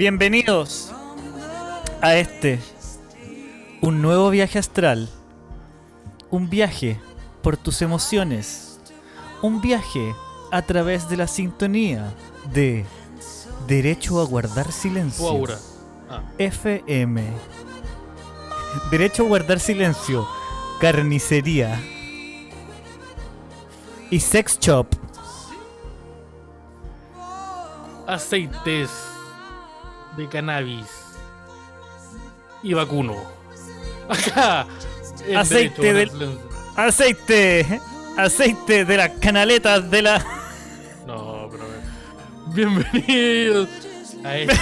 Bienvenidos a este, un nuevo viaje astral, un viaje por tus emociones, un viaje a través de la sintonía de Derecho a guardar silencio. Aura. Ah, FM. Derecho a guardar silencio. Carnicería. Y sex shop. aceites de cannabis y vacuno. Acá. Aceite del-. Aceite. Aceite de las canaletas de la. No, pero. Bienvenidos a este.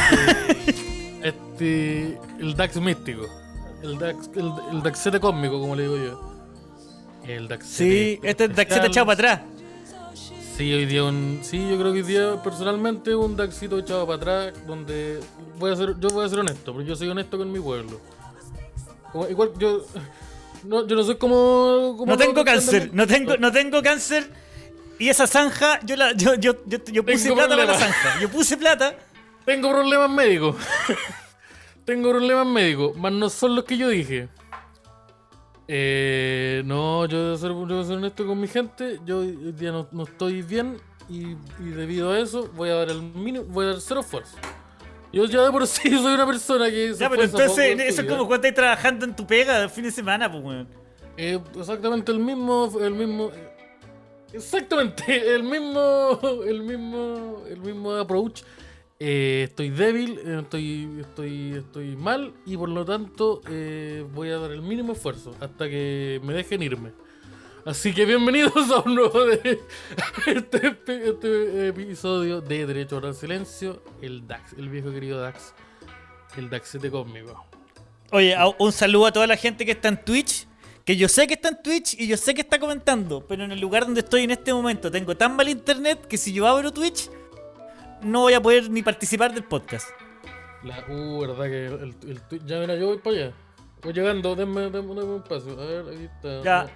este. El Dax místico. El Dax. El, el Daxete cósmico, como le digo yo. El Daxete. Sí, este es Daxeta echado para atrás. Sí, hoy día un. Sí, yo creo que hoy día personalmente un Daxito echado para atrás. Donde. Voy a ser, yo voy a ser honesto, porque yo soy honesto con mi pueblo. Como- igual yo. No, yo no soy como. como No tengo cáncer, no tengo, no tengo cáncer. Y esa zanja, yo la, yo, yo, yo, yo puse Tengo plata para la zanja. Yo puse plata. Tengo problemas médicos. Tengo problemas médicos, más no son los que yo dije. Eh, no, yo a ser, yo a ser honesto con mi gente. Yo hoy día no, no estoy bien y, y debido a eso voy a dar el mínimo, voy a dar cero esfuerzo. Yo ya de por sí soy una persona que Ya, pero entonces, poco eso es como cuando estás trabajando en tu pega el fin de semana, pues, weón. Eh, exactamente el mismo, el mismo, exactamente el mismo, el mismo, el mismo approach. Eh, estoy débil, estoy, estoy, estoy mal y por lo tanto eh, voy a dar el mínimo esfuerzo hasta que me dejen irme. Así que bienvenidos a un nuevo de este, este episodio de Derecho a Orar Silencio, el Dax, el viejo querido Dax, el Daxete cósmico. Oye, un saludo a toda la gente que está en Twitch. Que yo sé que está en Twitch y yo sé que está comentando. Pero en el lugar donde estoy en este momento tengo tan mal internet que si yo abro Twitch, no voy a poder ni participar del podcast. La, uh, verdad que el, el, tweet- ya mira, yo voy para allá. Voy llegando, denme, denme, denme un paso. A ver, ahí está. Ya.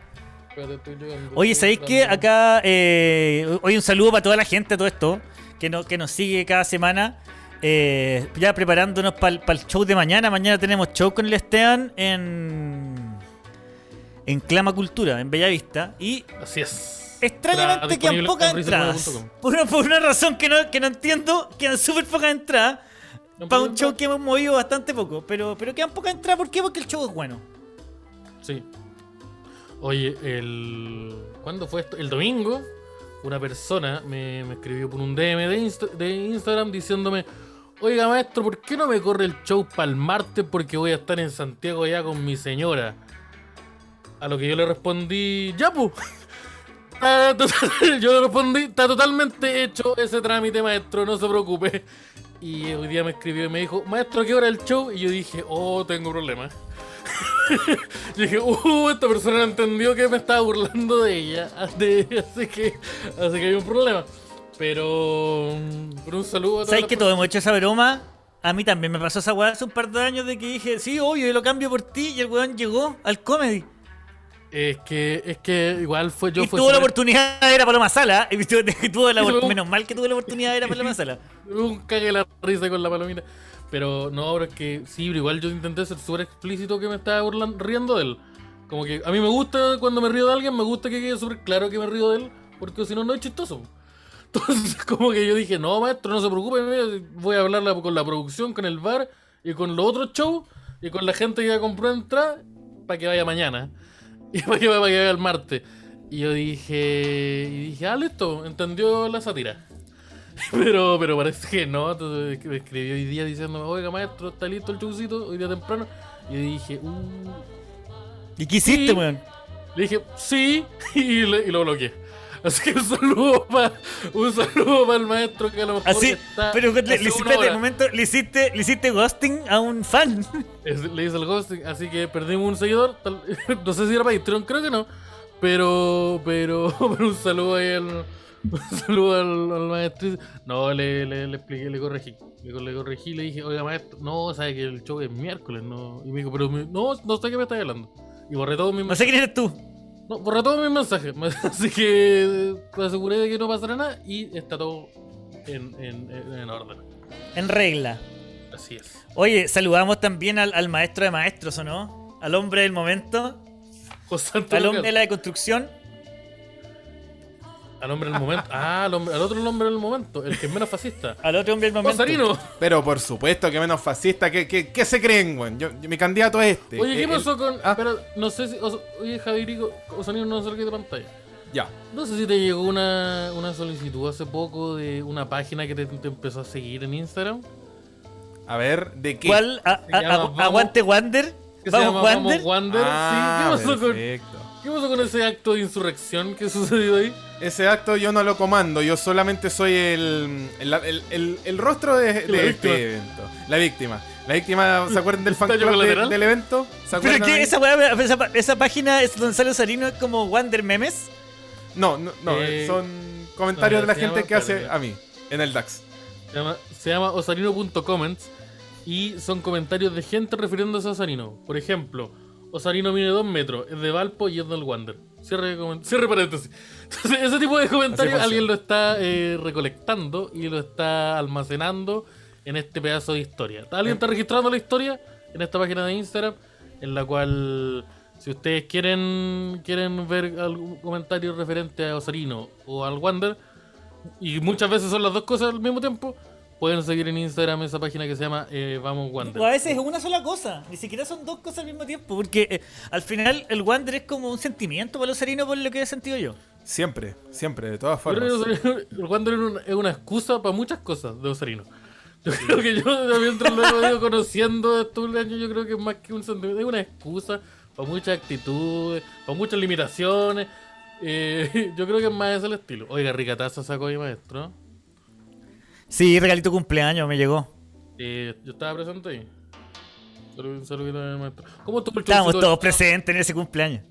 Oye, ¿sabéis qué? dando- Acá, eh, hoy un saludo para toda la gente, todo esto, que, no, que nos sigue cada semana. Eh, ya preparándonos para el show de mañana. Mañana tenemos show con el Esteban en, en Clama Cultura, en Bellavista. Y Así es. extrañamente quedan pocas en entradas. Por una, por una razón que no, que no entiendo, quedan súper pocas entradas. No, Para un show que hemos movido bastante poco. Pero, pero quedan pocas entradas. ¿Por qué? Porque el show es bueno. Sí. Oye, el. ¿Cuándo fue esto? El domingo, una persona me, escribió por un DM de, Insta- de Instagram diciéndome: Oiga, maestro, ¿por qué no me corre el show para el martes? Porque voy a estar en Santiago ya con mi señora. A lo que yo le respondí: Ya, total- yo le respondí: Está totalmente hecho ese trámite, maestro, no se preocupe. Y hoy día me escribió y me dijo: Maestro, ¿a qué hora el show? Y yo dije: Oh, tengo problemas. Yo dije, uh, esta persona no entendió que me estaba burlando de ella. de- así, que, así que hay un problema. Pero, pero un saludo a todas ¿Sabes que todos hemos hecho esa broma? A mí también me pasó esa weá hace un par de años de que dije, sí, obvio, yo lo cambio por ti. Y el weón llegó al comedy. Es que, es que igual fue yo. y fue tuvo la oportunidad de ver a Paloma Sala. Y tuvo- tuvo la Y opor- luego- menos mal que tuve la oportunidad de ver a Paloma Sala. Un cague la risa con la palomita. Pero no, ahora es que sí, pero igual yo intenté ser súper explícito que me estaba burlan- riendo de él. Como que a mí me gusta cuando me río de alguien, me gusta que quede súper claro que me río de él, porque si no, no es chistoso. Entonces, como que yo dije, no, maestro, no se preocupe, voy a hablar la- con la producción, con el bar y con los otros shows y con la gente que ya compró entrada para que vaya mañana y para que vaya, para que vaya el martes. Y yo dije, y dije, ah, listo, entendió la sátira. Pero, pero parece que no. Entonces me escribió hoy día diciendo, oiga maestro, está listo el showcito, hoy día temprano. Y dije, uh. ¿Y qué hiciste, Sí. weón? Le dije, sí, y, le- y lo bloqueé. Así que un saludo para un saludo para el maestro que a lo mejor Así, está pero le, le hiciste, de momento, le hiciste, le hiciste ghosting a un fan. Es- Le hice el ghosting, así que perdimos un seguidor. tal- no sé si era Patreon, creo que no. Pero, pero, pero un saludo ahí al, saludo al, al maestro. No, le, le, le expliqué, le corregí. Le, le corregí, le dije, oiga maestro, no, sabe que el show es miércoles, no. Y me dijo, pero me- no, no sé qué me estás hablando. Y borré todos mis No sé quién eres tú. No, borré todos mis mensajes. Así que me aseguré de que no pasara nada y está todo en, en, en- en orden. En regla. Así es. Oye, saludamos también al, al maestro de maestros, ¿o no? Al hombre del momento. José Al hombre de la deconstrucción. Al hombre del momento. Ah, al, hombre- al otro hombre del momento. El que es menos fascista. Al otro hombre del momento. Osarino. Pero por supuesto que menos fascista. ¿Qué, qué, qué se creen, weón? Yo, yo- mi candidato es este. Oye, ¿qué El- pasó con.? Ah. Espera, no sé si. Os- oye, Javirico, Osarino, no salga de pantalla. Ya. No sé si te llegó una, una solicitud hace poco de una página que te, te empezó a seguir en Instagram. A ver, ¿de qué? ¿Cuál? A- Se a- llama a- Vamos- ¿Aguante Wander? Se ¿Vamos llama Wander? Vamos Wander. Ah, sí, ¿qué pasó, con. ¿qué pasó con ese acto de insurrección que sucedió ahí? Ese acto yo no lo comando, yo solamente soy el, el, el- el- el rostro de, este víctima. evento. La víctima. La víctima, ¿se acuerdan del fan ¿Tallo club de- del evento? ¿Se Pero acuerdan que ahí? esa, weá- esa, página es Gonzalo Sarino es como Wander Memes. No, no, no, Eh, son comentarios no, de la gente llama- que hace a mí, en el DAX. Se llama, se llama osarino.comments y son comentarios de gente refiriéndose a Osarino. Por ejemplo, Osarino mide 2 metros, es de Valpo y es del Wander. Cierre, cierre paréntesis. Entonces, ese tipo de comentarios alguien lo está eh, recolectando y lo está almacenando en este pedazo de historia. Alguien está registrando la historia en esta página de Instagram, en la cual, si ustedes quieren, quieren ver algún comentario referente a Osarino o al Wander, y muchas veces son las dos cosas al mismo tiempo, pueden seguir en Instagram esa página que se llama eh, Vamos Wander. O a veces es una sola cosa. Ni siquiera son dos cosas al mismo tiempo. Porque eh, al final el Wander es como un sentimiento para los Sarino por lo que he sentido yo. Siempre, siempre, de todas Yo formas. creo que Osarino- el Wander es una, es una excusa para muchas cosas de Osarino. Yo creo que yo, mientras lo he ido conociendo estos años, yo creo que es más que un sentimiento, es una excusa para muchas actitudes, para muchas limitaciones. Eh, yo creo que es más ese el estilo. Oiga, Ricataza sacó mi maestro. Sí, regalito cumpleaños me llegó. Eh, yo estaba presente ahí. A mi maestro. ¿Cómo estuvo el Estábamos todos presentes en ese cumpleaños.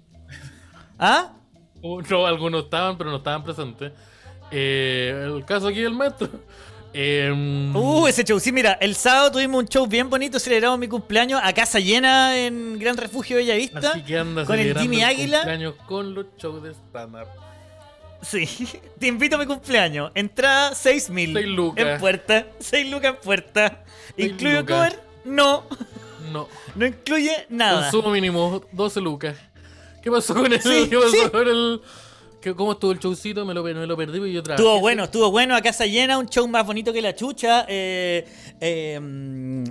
¿Ah? Oh, No, algunos estaban, pero no estaban presentes. Eh, el caso aquí del maestro. Eh, Uh, ese show. Sí, mira, el sábado tuvimos un show bien bonito, celebramos mi cumpleaños a casa llena en Gran Refugio Bellavista. así que anda con el Jimmy Águila. con los shows de stand-up. Sí, te invito a mi cumpleaños. Entrada 6.000 Seis lucas. en puerta. 6 lucas en puerta. Seis ¿Incluye lucas. cover? No, No. no incluye nada. Consumo mínimo 12 lucas. ¿Qué pasó con el.? Sí, ¿Qué pasó sí. con el.? ¿Qué- ¿Cómo estuvo el showcito? Me lo, me lo perdí y yo trabajé. Estuvo bueno, estuvo bueno a casa llena, un show más bonito que la chucha. Eh, eh, mm,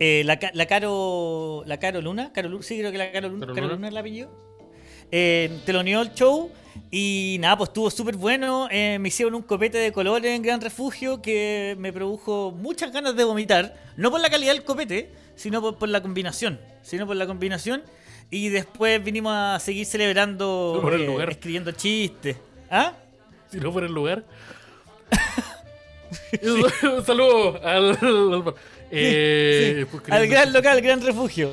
eh, la, Ca- la Caro. La Caro Luna. Caro sí, creo que la Caro Luna. Caro Luna. Luna es el apellido. Eh, teloneó el show. Y nada, pues estuvo súper bueno. Eh, me hicieron un copete de colores en Gran Refugio que me produjo muchas ganas de vomitar. No por la calidad del copete, sino por, por la combinación. Sino por la combinación. Y después vinimos a seguir celebrando, No por el eh, lugar. escribiendo chistes. ¿Ah? Si no fuera el lugar. Un saludo al. al- eh, Sí, pues, al gran local, gran refugio.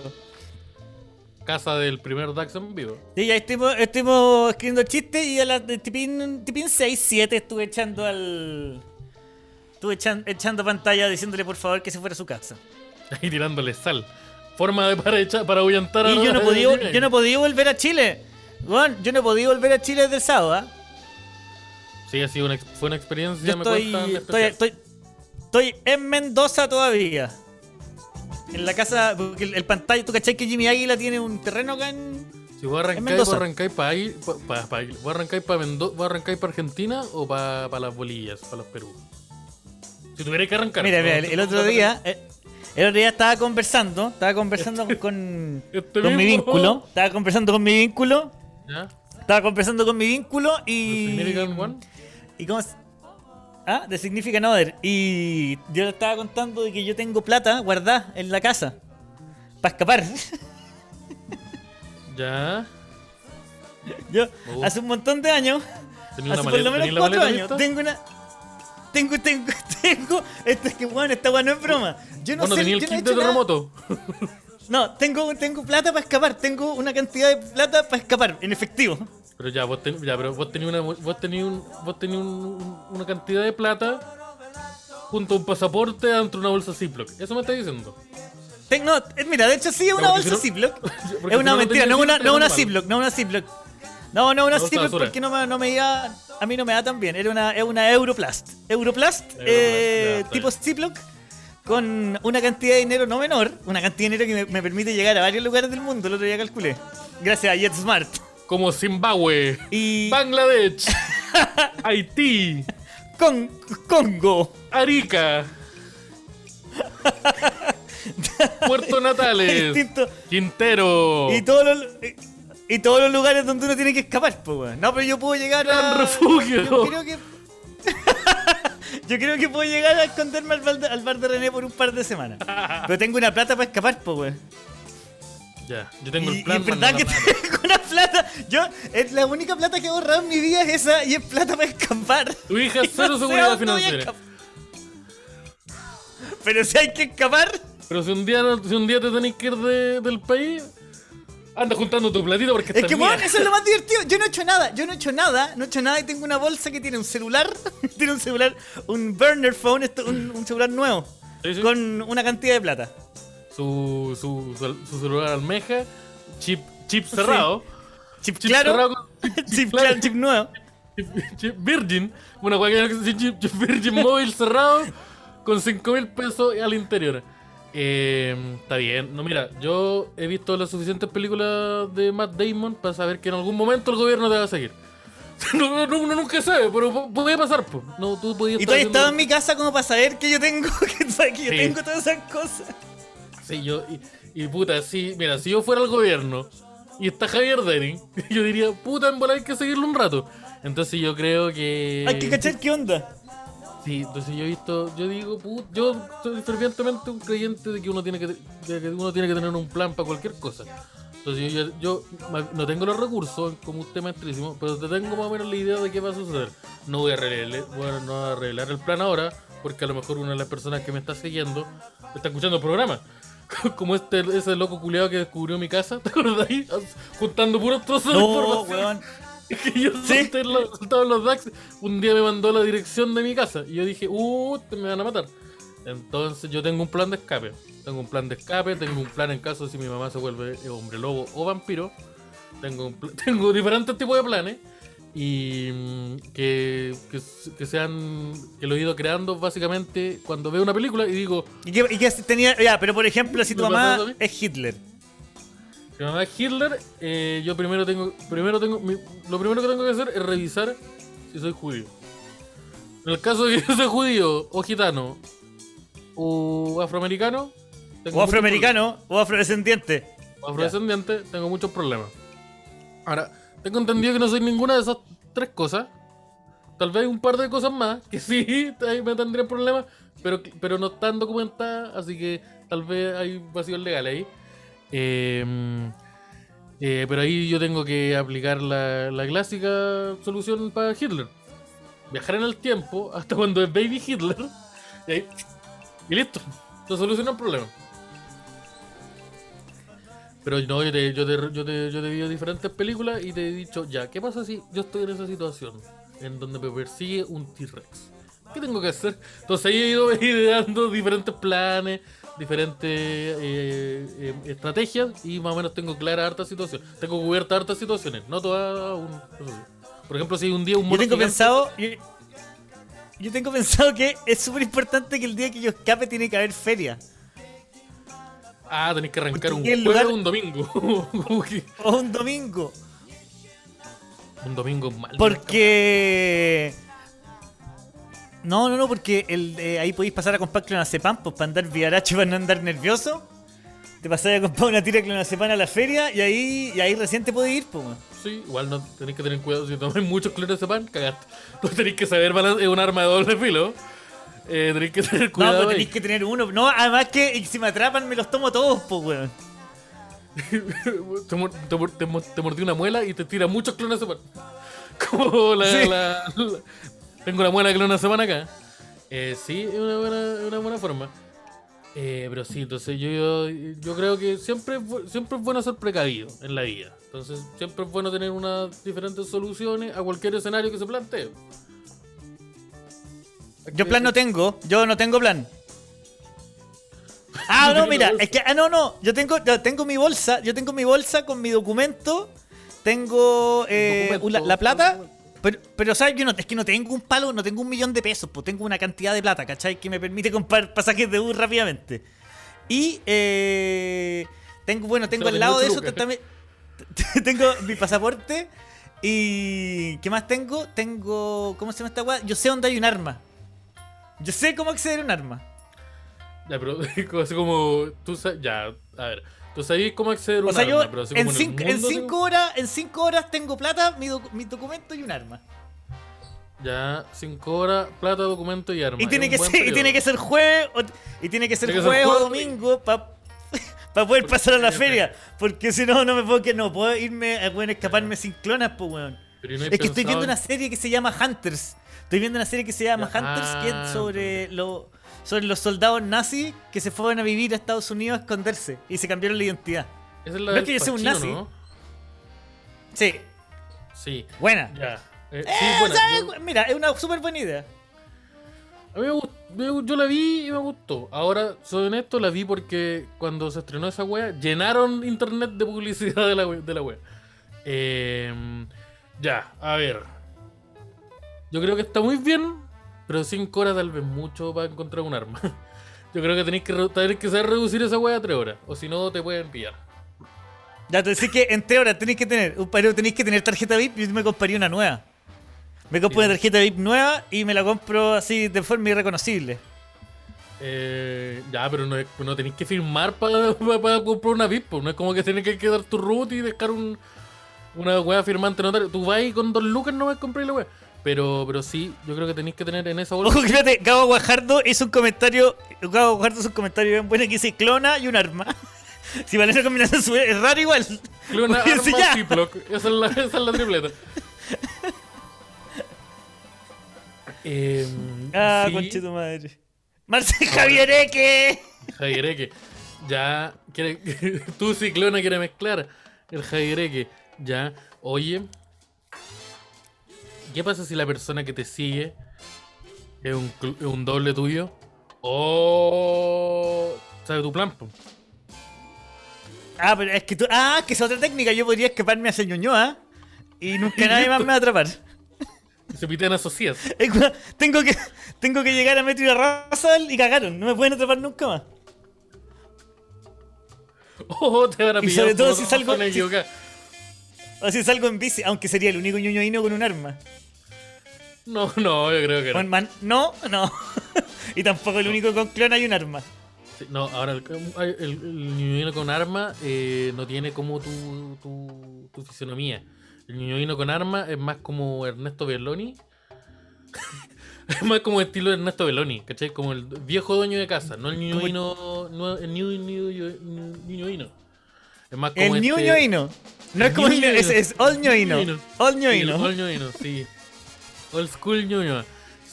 Casa del primer Dax en vivo. Sí, ya estuvimos, estuvimos escribiendo chistes y a las de tipín, tipín 6, 7 estuve echando al. Estuve echan- echando pantalla diciéndole por favor que se fuera a su casa. Ahí tirándole sal. Forma de para echar, para ahuyentar a Y yo no podía, yo no podía volver a Chile. Bueno, yo no podía volver a Chile desde el sábado. ¿ah? Sí, ha sido una, fue una experiencia. Yo me estoy, estoy, estoy, estoy en Mendoza todavía. En la casa, porque el, el pantalla, tú cachai que Jimmy Águila tiene un terreno acá en. Si voy a arrancar, Mendoza. voy a arrancar para ahí, pa- pa- pa- voy a arrancar para voy a arrancar para Argentina o para las bolillas, para los Perú. Si tuviera que arrancar. Mira, mira, el, el otro día, eh, el otro día estaba conversando, estaba conversando con, este con mi vínculo, estaba conversando con mi vínculo, ¿Ya? estaba conversando con mi vínculo y y cómo ah, de Significant Other y yo le estaba contando de que yo tengo plata guardada en la casa para escapar. Ya. Yo Oh. hace un montón de años Hace por lo menos cuatro años. lista. Tengo una. Tengo, tengo, tengo. Esto es que, weón, esta weá no es broma. Yo no Bueno, sé. tenía el kit de terremoto. No, tengo, tengo plata para escapar. Tengo una cantidad de plata para escapar, en efectivo. Pero ya, vos, ten- ya, pero vos tenías una, vos tenías un- vos tenías un- un- una cantidad de plata junto a un pasaporte dentro de una bolsa Ziploc. Eso me estás diciendo. Ten- no, eh, mira, de hecho sí es una bolsa si no- Ziploc. Es una mentira, no una, no era una. Ziploc, no una Ziploc. No, no una Ziploc porque no me, no me iba, a mí no me da tan bien. Era una, es una Europlast. Europlast, Europlast, eh, ya, tipo Ziploc, con una cantidad de dinero no menor, una cantidad de dinero que me, me permite llegar a varios lugares del mundo, el otro día calculé. Gracias a JetSmart. Como Zimbabue, Y Bangladesh, Haití, con Congo. Arica, Puerto Natales, Distinto. Quintero, Y todos los y todos los lugares donde uno tiene que escapar, pues. No, pero yo puedo llegar a. Gran refugio. Yo creo que. Yo creo que puedo llegar a esconderme al bar, de, al bar de René por un par de semanas. Pero tengo una plata para escapar, pues weón. Ya, yo tengo Y, el plan. y es verdad manda que tengo una plata. Yo, es la única plata que he ahorrado en mi vida es esa y es plata para escapar. Tu hija cero no seguridad financiera. Pero si hay que escapar, Pero si un día, no- si un día te tenés que ir de- del país, anda juntando tu platito porque Es que, weón, eso es lo más divertido. Yo no he hecho nada, yo no he hecho nada, no he hecho nada y tengo una bolsa que tiene un celular, tiene un celular, un burner phone, esto, un, un celular nuevo, Sí, sí. con una cantidad de plata. Su, su, su, su celular almeja, chip, chip cerrado. Chip, Chip claro, cerrado con- chip, claro, chip nuevo. Chip, chip Virgin, una chip, chip Virgin móvil cerrado con 5 mil pesos al interior. Eh, está bien. No, mira, yo he visto las suficientes películas de Matt Damon para saber que en algún momento el gobierno te va a seguir. No, no, uno nunca sabe, pero pu- puede pasar. po. No, tú podías Y tú has haciendo- estado en mi casa como para saber que yo tengo, que, que yo Sí. tengo todas esas cosas. Sí, yo, y, y puta, sí, mira, si yo fuera el gobierno y está Javier Denning, yo diría, puta, en bola hay que seguirlo un rato. Entonces yo creo que. Hay que cachar qué onda. Sí, entonces yo he visto, yo digo, put, yo soy fervientemente un creyente de que uno tiene que, de que uno tiene que tener un plan para cualquier cosa. Entonces yo, yo, no tengo los recursos como usted maestrísimo, pero te tengo más o menos la idea de qué va a suceder. No voy a revelar, bueno, no voy a revelar el plan ahora, porque a lo mejor una de las personas que me está siguiendo está escuchando el programa. Como este, ese loco culeado que descubrió mi casa, ¿te acuerdas ahí? Juntando puros trozos de No, información. weón. que yo solté los, soltaba los DAX. Un día me mandó la dirección de mi casa y yo dije, uh, te me van a matar. Entonces yo tengo un plan de escape. Tengo un plan de escape, tengo un plan en caso si mi mamá se vuelve eh, hombre lobo o vampiro. Tengo, un tengo diferentes tipos de planes y mm, que, que, que sean que lo he ido creando básicamente cuando veo una película y digo ¿Y qué, y tenía? Ya, pero por ejemplo, si tu ¿Me pasa mamá es Hitler. Mi mamá es Hitler, eh, yo primero tengo, primero tengo, mi- lo primero que tengo que hacer es revisar si soy judío. En el caso de que yo soy judío, o gitano, o afroamericano, tengo O afroamericano, o afrodescendiente. O afrodescendiente, tengo muchos problemas. Ahora, tengo entendido que no soy ninguna de esas tres cosas. Tal vez un par de cosas más, que sí, ahí me tendría problemas, pero, pero no están documentadas, así que tal vez hay vacíos legales ahí. Eh, eh, pero ahí yo tengo que aplicar la, la clásica solución para Hitler. Viajar en el tiempo hasta cuando es Baby Hitler. Y, ahí, y listo. Se soluciona el problema. Pero no, yo te, yo, te, yo, te, yo te vi diferentes películas y te he dicho, ya, ¿qué pasa si yo estoy en esa situación? En donde me persigue un T-Rex. ¿Qué tengo que hacer? Entonces ahí he ido ideando diferentes planes, diferentes eh, eh, estrategias y más o menos tengo clara harta situación. Tengo cubierta hartas situaciones, no todas aún. Por ejemplo, si un día un Yo mono tengo gigante- pensado. Yo, yo tengo pensado que es súper importante que el día que yo escape tiene que haber feria. Ah, tenés que arrancar un jueves lugar- o un domingo. O un domingo. un domingo mal. Porque. No, no, no, porque el, eh, ahí podéis pasar a comprar clonazepam pues, para andar viaracho, para no andar nervioso. Te pasáis a comprar una tira de clonazepam a la feria y ahí, y ahí recién te podés ir, pues. weón. Sí, igual no tenéis que tener cuidado. Si tomáis muchos clones de pan, cagaste. Tú tenéis que saber es un arma de doble filo. Eh, tenéis que tener No, cuidado. pues ahí. tenéis que tener uno. No, además que si me atrapan me los tomo todos, pues, weón. te, te te te mor- te mordió una muela y te tira muchos clones de pan. Como la, Sí. la- la- Tengo la muela que una semana acá. Eh, sí, es una buena, una buena forma. Eh, pero sí, entonces yo, yo, yo creo que siempre, siempre es bueno ser precavido en la vida. Entonces siempre es bueno tener unas diferentes soluciones a cualquier escenario que se plantee. Yo plan no tengo, yo no tengo plan. Ah, no, mira, es que, ah, no, no, yo tengo, yo tengo mi bolsa, yo tengo mi bolsa con mi documento, tengo eh, Documento, la, la plata. Pero, pero, ¿sabes? Yo no, es que no tengo un palo, no tengo un millón de pesos, pues tengo una cantidad de plata, ¿cachai? Que me permite comprar pasajes de bus rápidamente. Y, eh, tengo, bueno, tengo al lado de eso también, tengo mi pasaporte y, ¿qué más tengo? Tengo, ¿cómo se llama esta weá? Yo sé dónde hay un arma. Yo sé cómo acceder a un arma. Ya, pero así como tú sabes, ya, a ver, tú sabes cómo acceder a un O sea, arma, yo en cinco, en cinco horas, en cinco horas tengo plata, mi, mi documento y un arma. Ya, 5 horas, plata, documento y arma. Y tiene, Es que ser, y periodo. tiene que ser jueves o, y tiene que ser Tiene que ser jueves o domingo para poder pasar a la feria. Porque si no, no me puedo que no puedo irme a bueno, escaparme sin clonas, pues weón. Pero ¿y no hay Es que estoy viendo en- una serie que se llama Hunters. Estoy viendo una serie que se llama Ya, Hunters, que ah, es sobre, lo- sobre los soldados nazis que se fueron a vivir a Estados Unidos a esconderse y se cambiaron la identidad. Esa es la no es que yo sea un nazi. ¿no? Sí, Sí, buena. ya. Eh, sí, Eh, sea, yo- Mira, es una súper buena idea. a mí me gust- me- yo la vi y me gustó. Ahora, soy honesto, la vi porque cuando se estrenó esa wea, llenaron internet de publicidad de la, we- de la wea. Eh, ya, a ver. Yo creo que está muy bien, pero 5 horas tal vez mucho para encontrar un arma. Yo creo que tenéis que, que saber reducir esa wea a 3 horas, o si no te pueden pillar. Ya te decís que en teoría tenéis que tener, pero tenéis que tener tarjeta VIP y yo me compraría una nueva. Me compro Sí. una tarjeta VIP nueva y me la compro así de forma irreconocible. Eh, ya, pero no, no tenéis que firmar para comprar una VIP. No es como que tienes que dar tu root y dejar un, una wea firmante notario. Tú vas y con dos lucas no vas a comprar la wea. Pero, pero sí, yo creo que tenéis que tener en esa bolsa. Ojo, fíjate, Gabo Guajardo hizo un comentario. Gabo Guajardo hizo un comentario bien bueno que dice clona y un arma. Si vale esa combinación es raro igual. Porque arma ya- Ziploc. Esa es la, esa es la tripleta. Eh, Ah, sí, conche tu madre. Marce Javier Eque. Javiereque. Ya, quiere, tú ciclona quiere mezclar el Javiereque. Ya, oye. ¿Qué pasa si la persona que te sigue es un, es un doble tuyo? O sabe tu plan, po? Ah, pero es que tú. Ah, que es otra técnica. Yo podría escaparme hacia Ñuñoa y nunca nadie más me va a atrapar. Se pitean como, tengo que tengo que llegar a Metro y a Razal y cagaron. No me pueden atrapar nunca más. Oh, te van a Y pillar. sobre todo si salgo- equivocada. O si salgo en bici, aunque sería el único ñoñoíno con un arma. No, no, yo creo que no. No, no. y tampoco el único con clona y un arma. Sí, No, ahora el, el, el ñoñoíno con arma eh, no tiene como tu, tu, tu fisionomía. El ñoñoíno con arma es más como Ernesto Belloni. es más como estilo Ernesto Belloni, ¿cachai? Como el viejo dueño de casa, no el ñoñoíno. No, el ñu- ñoñoíno. Es más como El este- ñoñoíno. No es como el ño- es, es all Sí, ñoñino. All ñoñino, sí. Old school ñoño.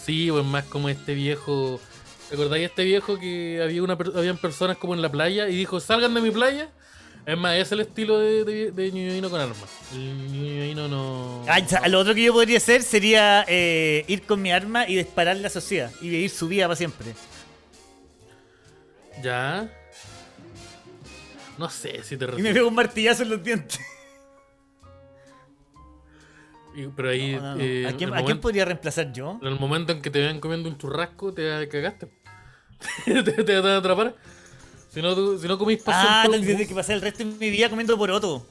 Sí, pues más como este viejo. ¿Te acordáis este viejo que había una per- habían personas como en la playa y dijo, salgan de mi playa? Es más, ese es el estilo de, de, de con armas. El ñoñoíno no. Ah, ya, lo otro que yo podría hacer sería eh, ir con mi arma y disparar la sociedad y vivir su vida para siempre. Ya. No sé si te Y me pego un martillazo en los dientes. Y- Pero ahí. No, no, no. eh, ¿A, quién, a podría reemplazar yo? En el momento en que te vean comiendo un churrasco, te cagaste. te, te van a atrapar. Si no, tú- si no comís Ah, bus, que pasar el resto de mi vida comiendo poroto.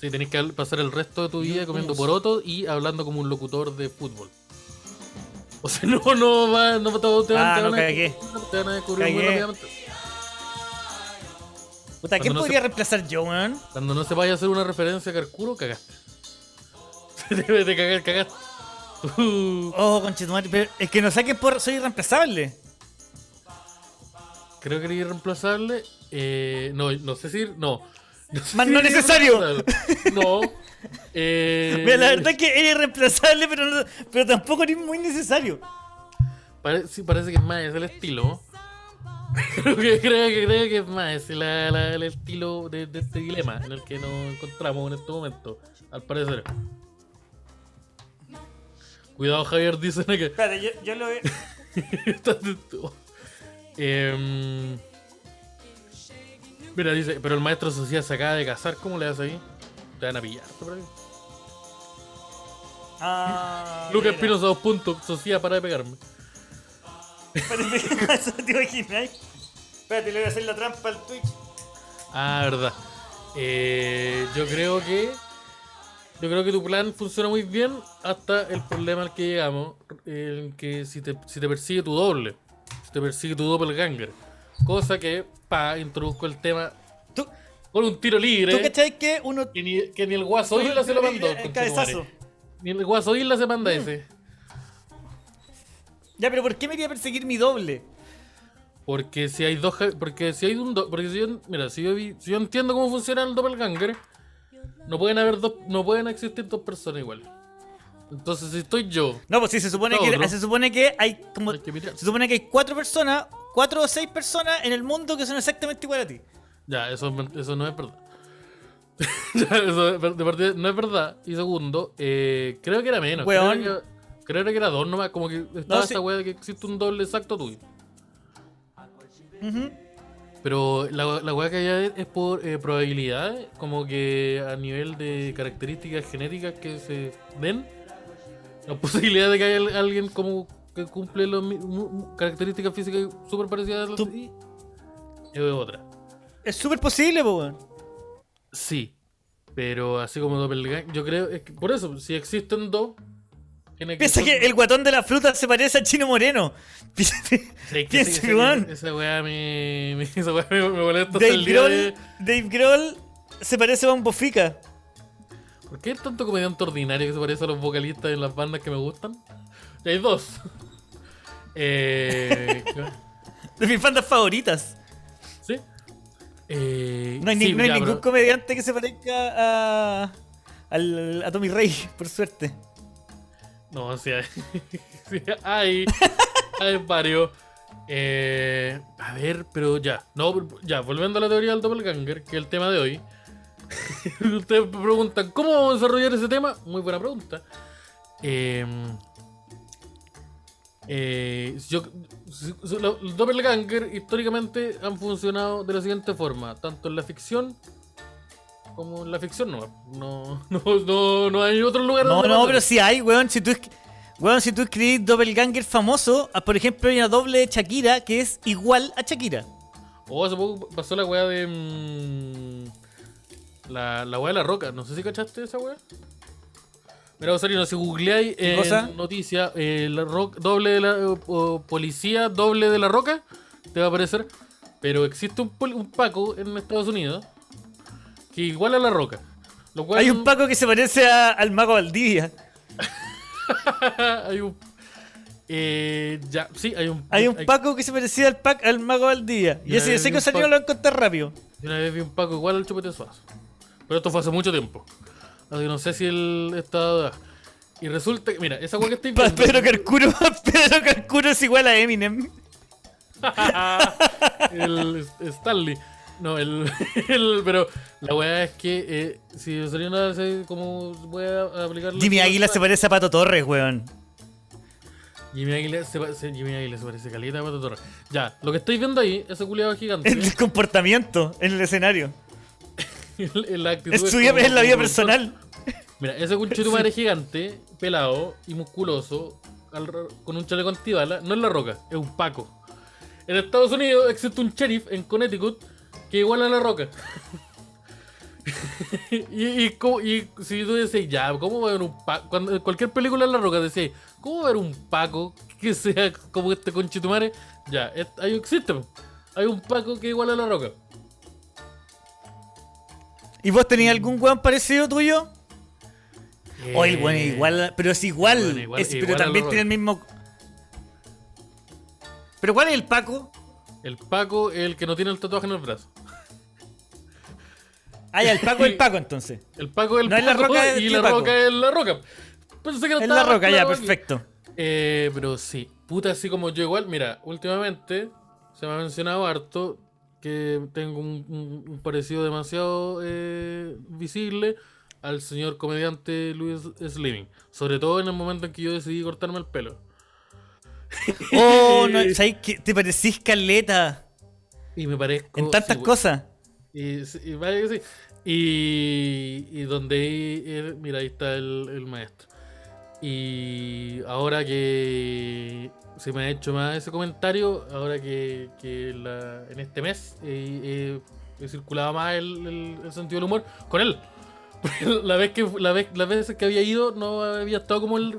Sí, tenés que pasar el resto de tu vida comiendo porotos y hablando como un locutor de fútbol. O sea, no, no va, no te, te, Ah, no, van a, cagué. te van a descubrir muy Cagué. rápidamente. Puta, ¿quién no se- podría reemplazar yo, weón? Cuando no se vaya a hacer una referencia a Carcuro, cagaste. te, te cagar, cagaste. Uh, Oh, conchetumare, pero es que no saquen por. Soy irreemplazable. creo que era irreemplazable. Eh, no, no sé si. No. Más no necesario. No. Eh, Mira, la verdad es que eres irreemplazable, pero, no- pero tampoco eres muy necesario. pare- sí, parece que es más, es el estilo. Creo que, creo que, creo que es más, es la- la- el estilo de, de este dilema en el que nos encontramos en este momento, al parecer. Cuidado, Javier, dicen que. Espérate, yo, yo lo veo. Em, mira, dice, pero el maestro Sociedad se acaba de casar, ¿cómo le das ahí? Te van a pillar, por ahí. Ah, Lucas. Espinosa, dos puntos, Sociedad para de pegarme. Te imagináis. Espérate, le voy a hacer la trampa al Twitch. Ah, verdad. Eh, yo creo que. Yo creo que tu plan funciona muy bien hasta el problema al que llegamos. En que si te, si te persigue tu doble. Si te persigue tu doppelganger. Cosa que, pa, introduzco el tema ¿Tú, con un tiro libre. ¿tú cachai que uno. Que ni, que ni el Guaso Isla se lo mandó. El cabezazo. Ni el Guaso Isla se Mm. manda ese. Ya, pero ¿por qué me iría a perseguir mi doble? Porque si hay dos. Porque si hay un. do- Porque si yo. Mira, si yo, vi- si yo entiendo cómo funciona el doppelganger. No pueden haber dos. No pueden existir dos personas igual. Entonces, si estoy yo. No, pues sí, se supone, que, se supone que hay como. Hay que mirar. Se supone que hay cuatro personas, cuatro o seis personas en el mundo que son exactamente igual a ti. Ya, eso, eso no es verdad. Ya, eso de partida no es verdad. Y segundo, eh, creo que era menos. Weón. Creo, que, creo que era dos nomás. Como que estaba No, esa sí. wea de que existe un doble exacto tuyo. Ujú. Pero la, la weá que hay es por eh, probabilidad, como que a nivel de características genéticas que se den, la posibilidad de que haya al- alguien como que cumple las características físicas súper parecidas a las ti, es otra. Es súper posible, po, weón. Sí, pero así como doppelganger, yo creo, es que por eso, si existen dos, tiene Piensa que el guatón de la fruta se parece a Chino Moreno. Sí, piensa esa- que, weón. Esa weá me, me- esa weá me, me molesta hasta Dave el día Grohl, de... Dave Grohl se parece a un bofica. ¿Por qué hay tanto comediante ordinario que se parece a los vocalistas en las bandas que me gustan? Y hay dos. Eh, De mis bandas favoritas. ¿Sí? Eh, No hay, ni- sí, no hay ya, ningún pero- comediante que se parezca a, al, a Tommy Rey, por suerte. No, sí hay. sí, hay, hay varios. Eh, a ver, pero ya. No, ya, volviendo a la teoría del doppelganger, que es el tema de hoy. Ustedes preguntan, ¿cómo vamos a desarrollar ese tema? Muy buena pregunta. Eh, eh, yo, los doppelganger históricamente han funcionado de la siguiente forma, tanto en la ficción como en la ficción no. No, no, no, no hay otro lugar No, donde no, pero si hay, weón. Si tú, weón, si tú escribís doppelganger famoso, ah, por ejemplo, hay una doble de Shakira que es igual a Shakira. Oh, hace poco pasó la weá de. mm, la, la weá de la roca. No sé si cachaste esa weá. Mira, Osarino, si googleáis eh, la roca, doble de la. o policía doble de la roca, te va a aparecer. Pero existe un Paco en Estados Unidos que igual a la roca. Lo cual Hay un Paco que se parece a- al mago Valdivia. hay un. Eh, ya, sí, hay un. Hay un Paco que se parecía al, Pac- al mago Valdivia. Y Ya, ese, un que salió lo voy a contar rápido. Yo una vez vi un Paco igual al chupete suazo. Pero esto fue hace mucho tiempo. Así que no sé si él está. Y resulta que, mira, esa weá que estoy viendo. Pedro Carcuro, Pedro Carcuro es igual a Eminem. el Stanley. No, el, el- Pero la weá es que eh, si salió sé cómo voy a aplicar. la- Jimmy Águila se parece a Pato Torres, weón. Jimmy Águila se, pa- se- Jimmy Águila se parece caleta a Pato Torres. Ya, lo que estáis viendo ahí, ese culiado gigante. El comportamiento en el escenario. la actitud Es, su como- vida- es la vida como- personal. Mira, ese conchito madre gigante, pelado y musculoso, con un chaleco antibala, no es la roca, es un Paco. En Estados Unidos existe un sheriff en Connecticut que igual a la roca. y, y y si tú dices, ya, ¿cómo va a haber un Paco? Cuando, cualquier película en la roca decís, ¿cómo va a haber un Paco que sea como este conchito madre? Ya, es- ahí existe. Hay un Paco que igual a la roca. ¿Y vos tenías algún weón parecido tuyo? Eh, es igual, pero es igual. es- pero igual la también tiene el mismo. ¿Pero cuál es el Paco? El Paco, el que no tiene el tatuaje en el brazo. Ah, ya, el Paco es el Paco entonces. El Paco es el No es la Paco Roca, y la Paco. Roca es la Roca. Pensé que no Es la roca, ya, perfecto. Eh, pero sí, puta, así como yo igual, mira, últimamente se me ha mencionado harto que tengo un, un- un parecido demasiado eh, visible al señor comediante Luis Slimming. Sobre todo en el momento en que yo decidí cortarme el pelo. Oh, no, ¿sabes qué? Te parecís caleta Y me parezco... en tantas sí, cosas. Y, y. Y, y donde mira, ahí está el, el maestro. Y ahora que se me ha hecho más ese comentario, ahora que, que la- en este mes eh, eh, he circulado más el, el- el sentido del humor con él. La vez que la vez, las veces que había ido no había estado como él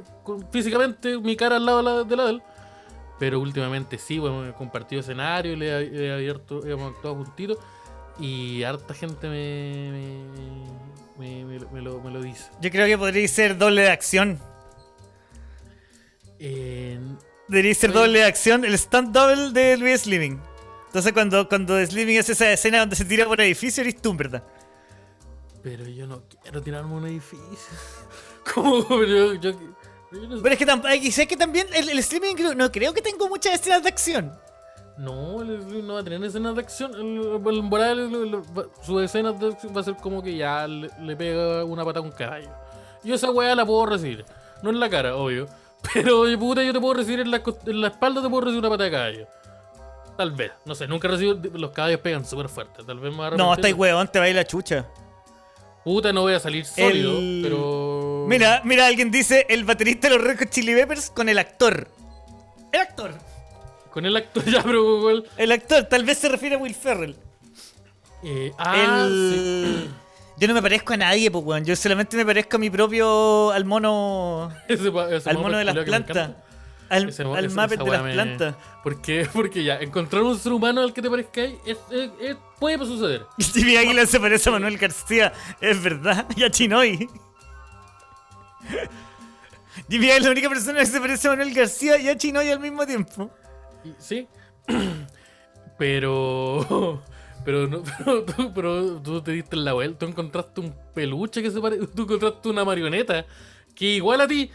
físicamente, mi cara al lado de la de, él. Pero últimamente sí, bueno, he compartido escenario, le he abierto, hemos actuado juntitos y harta gente me, me, me- me- lo, me lo dice. Yo creo que podría ser doble de acción. Eh, Debería ser doble de acción, el stunt double de Luis Slimming. Entonces cuando, cuando Slimming hace esa escena donde se tira por el edificio, eres tú, ¿verdad? pero yo no quiero tirarme un edificio. ¿Cómo? Pero yo, yo- yo no. Pero es que, tam- y sé que también el, el no creo que tenga muchas escenas de acción. No, el- no va a tener escenas de acción. El- va- sus escenas de acción va a ser como que ya le, le pega una pata a un caballo. Yo esa weá la puedo recibir. No en la cara, obvio. Pero oye, puta, yo te puedo recibir en la, en la espalda, te puedo recibir una pata de caballo. Tal vez. No sé, nunca recibo. Los caballos pegan súper fuerte. Tal vez a No, estáis huevón, te va a ir la chucha. Puta, no voy a salir sólido, El- pero. Mira, mira, alguien dice el baterista de los Red Chili Peppers con el actor. El actor. Con el actor ya, pero igual. El actor, tal vez se refiere a Will Ferrell. Eh, ah, sí. el... Yo no me parezco a nadie, pues, weón. Yo solamente me parezco a mi propio. al mono. Ese pa- ese al mono de las plantas. Al, Ese al de las me- plantas. ¿Por qué? Porque ya, encontrar un ser humano al que te parezca ahí es, es- es- puede suceder. Jimmy Águila se parece a Manuel García, es verdad, y a Chinoy. Jimmy es la única persona que se parece a Manuel García y a Chinoy al mismo tiempo. Sí. Pero. Pero, no, pero, tú, pero tú te diste la vuelta. Tú encontraste un peluche que se parece. Tú encontraste una marioneta que igual a ti.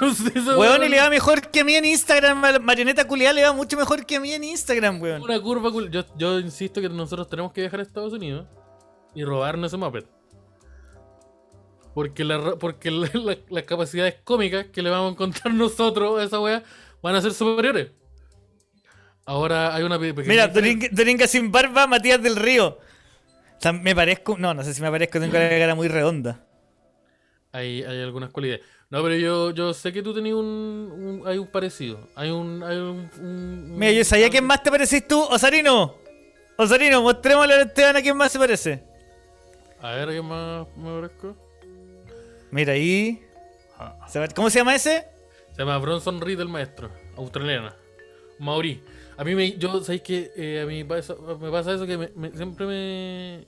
no sé, eso. Weón, y le va mejor que a mí en Instagram, Mar- Marioneta Culiada le va mucho mejor que a mí en Instagram, weón. Una curva cool. Yo, yo insisto que nosotros tenemos que viajar a Estados Unidos y robarnos ese Muppet. Porque, la, porque la- la- las capacidades cómicas que le vamos a encontrar nosotros a esa wea van a ser superiores. Ahora hay una pe- pequeña Mira. Doringa, sin barba, Matías del Río. Me parezco, no, no sé si me parezco, tengo la cara muy redonda. Hay, hay algunas cualidades. No, pero yo, yo sé que tú tenías un, un- Hay un parecido. Hay un. Hay un, un- Mira, yo sabía quién más te parecís tú, Osarino. Osarino, mostrémosle a Esteban a quién más se parece. A ver, ¿qué más me parezco? Mira ahí. Ah. ¿Cómo se llama ese? Se llama Bronson Reed, el maestro. Australiana. Maori. A mí me. Yo, ¿sabéis que A mí pasa, me pasa eso que me- me- siempre me.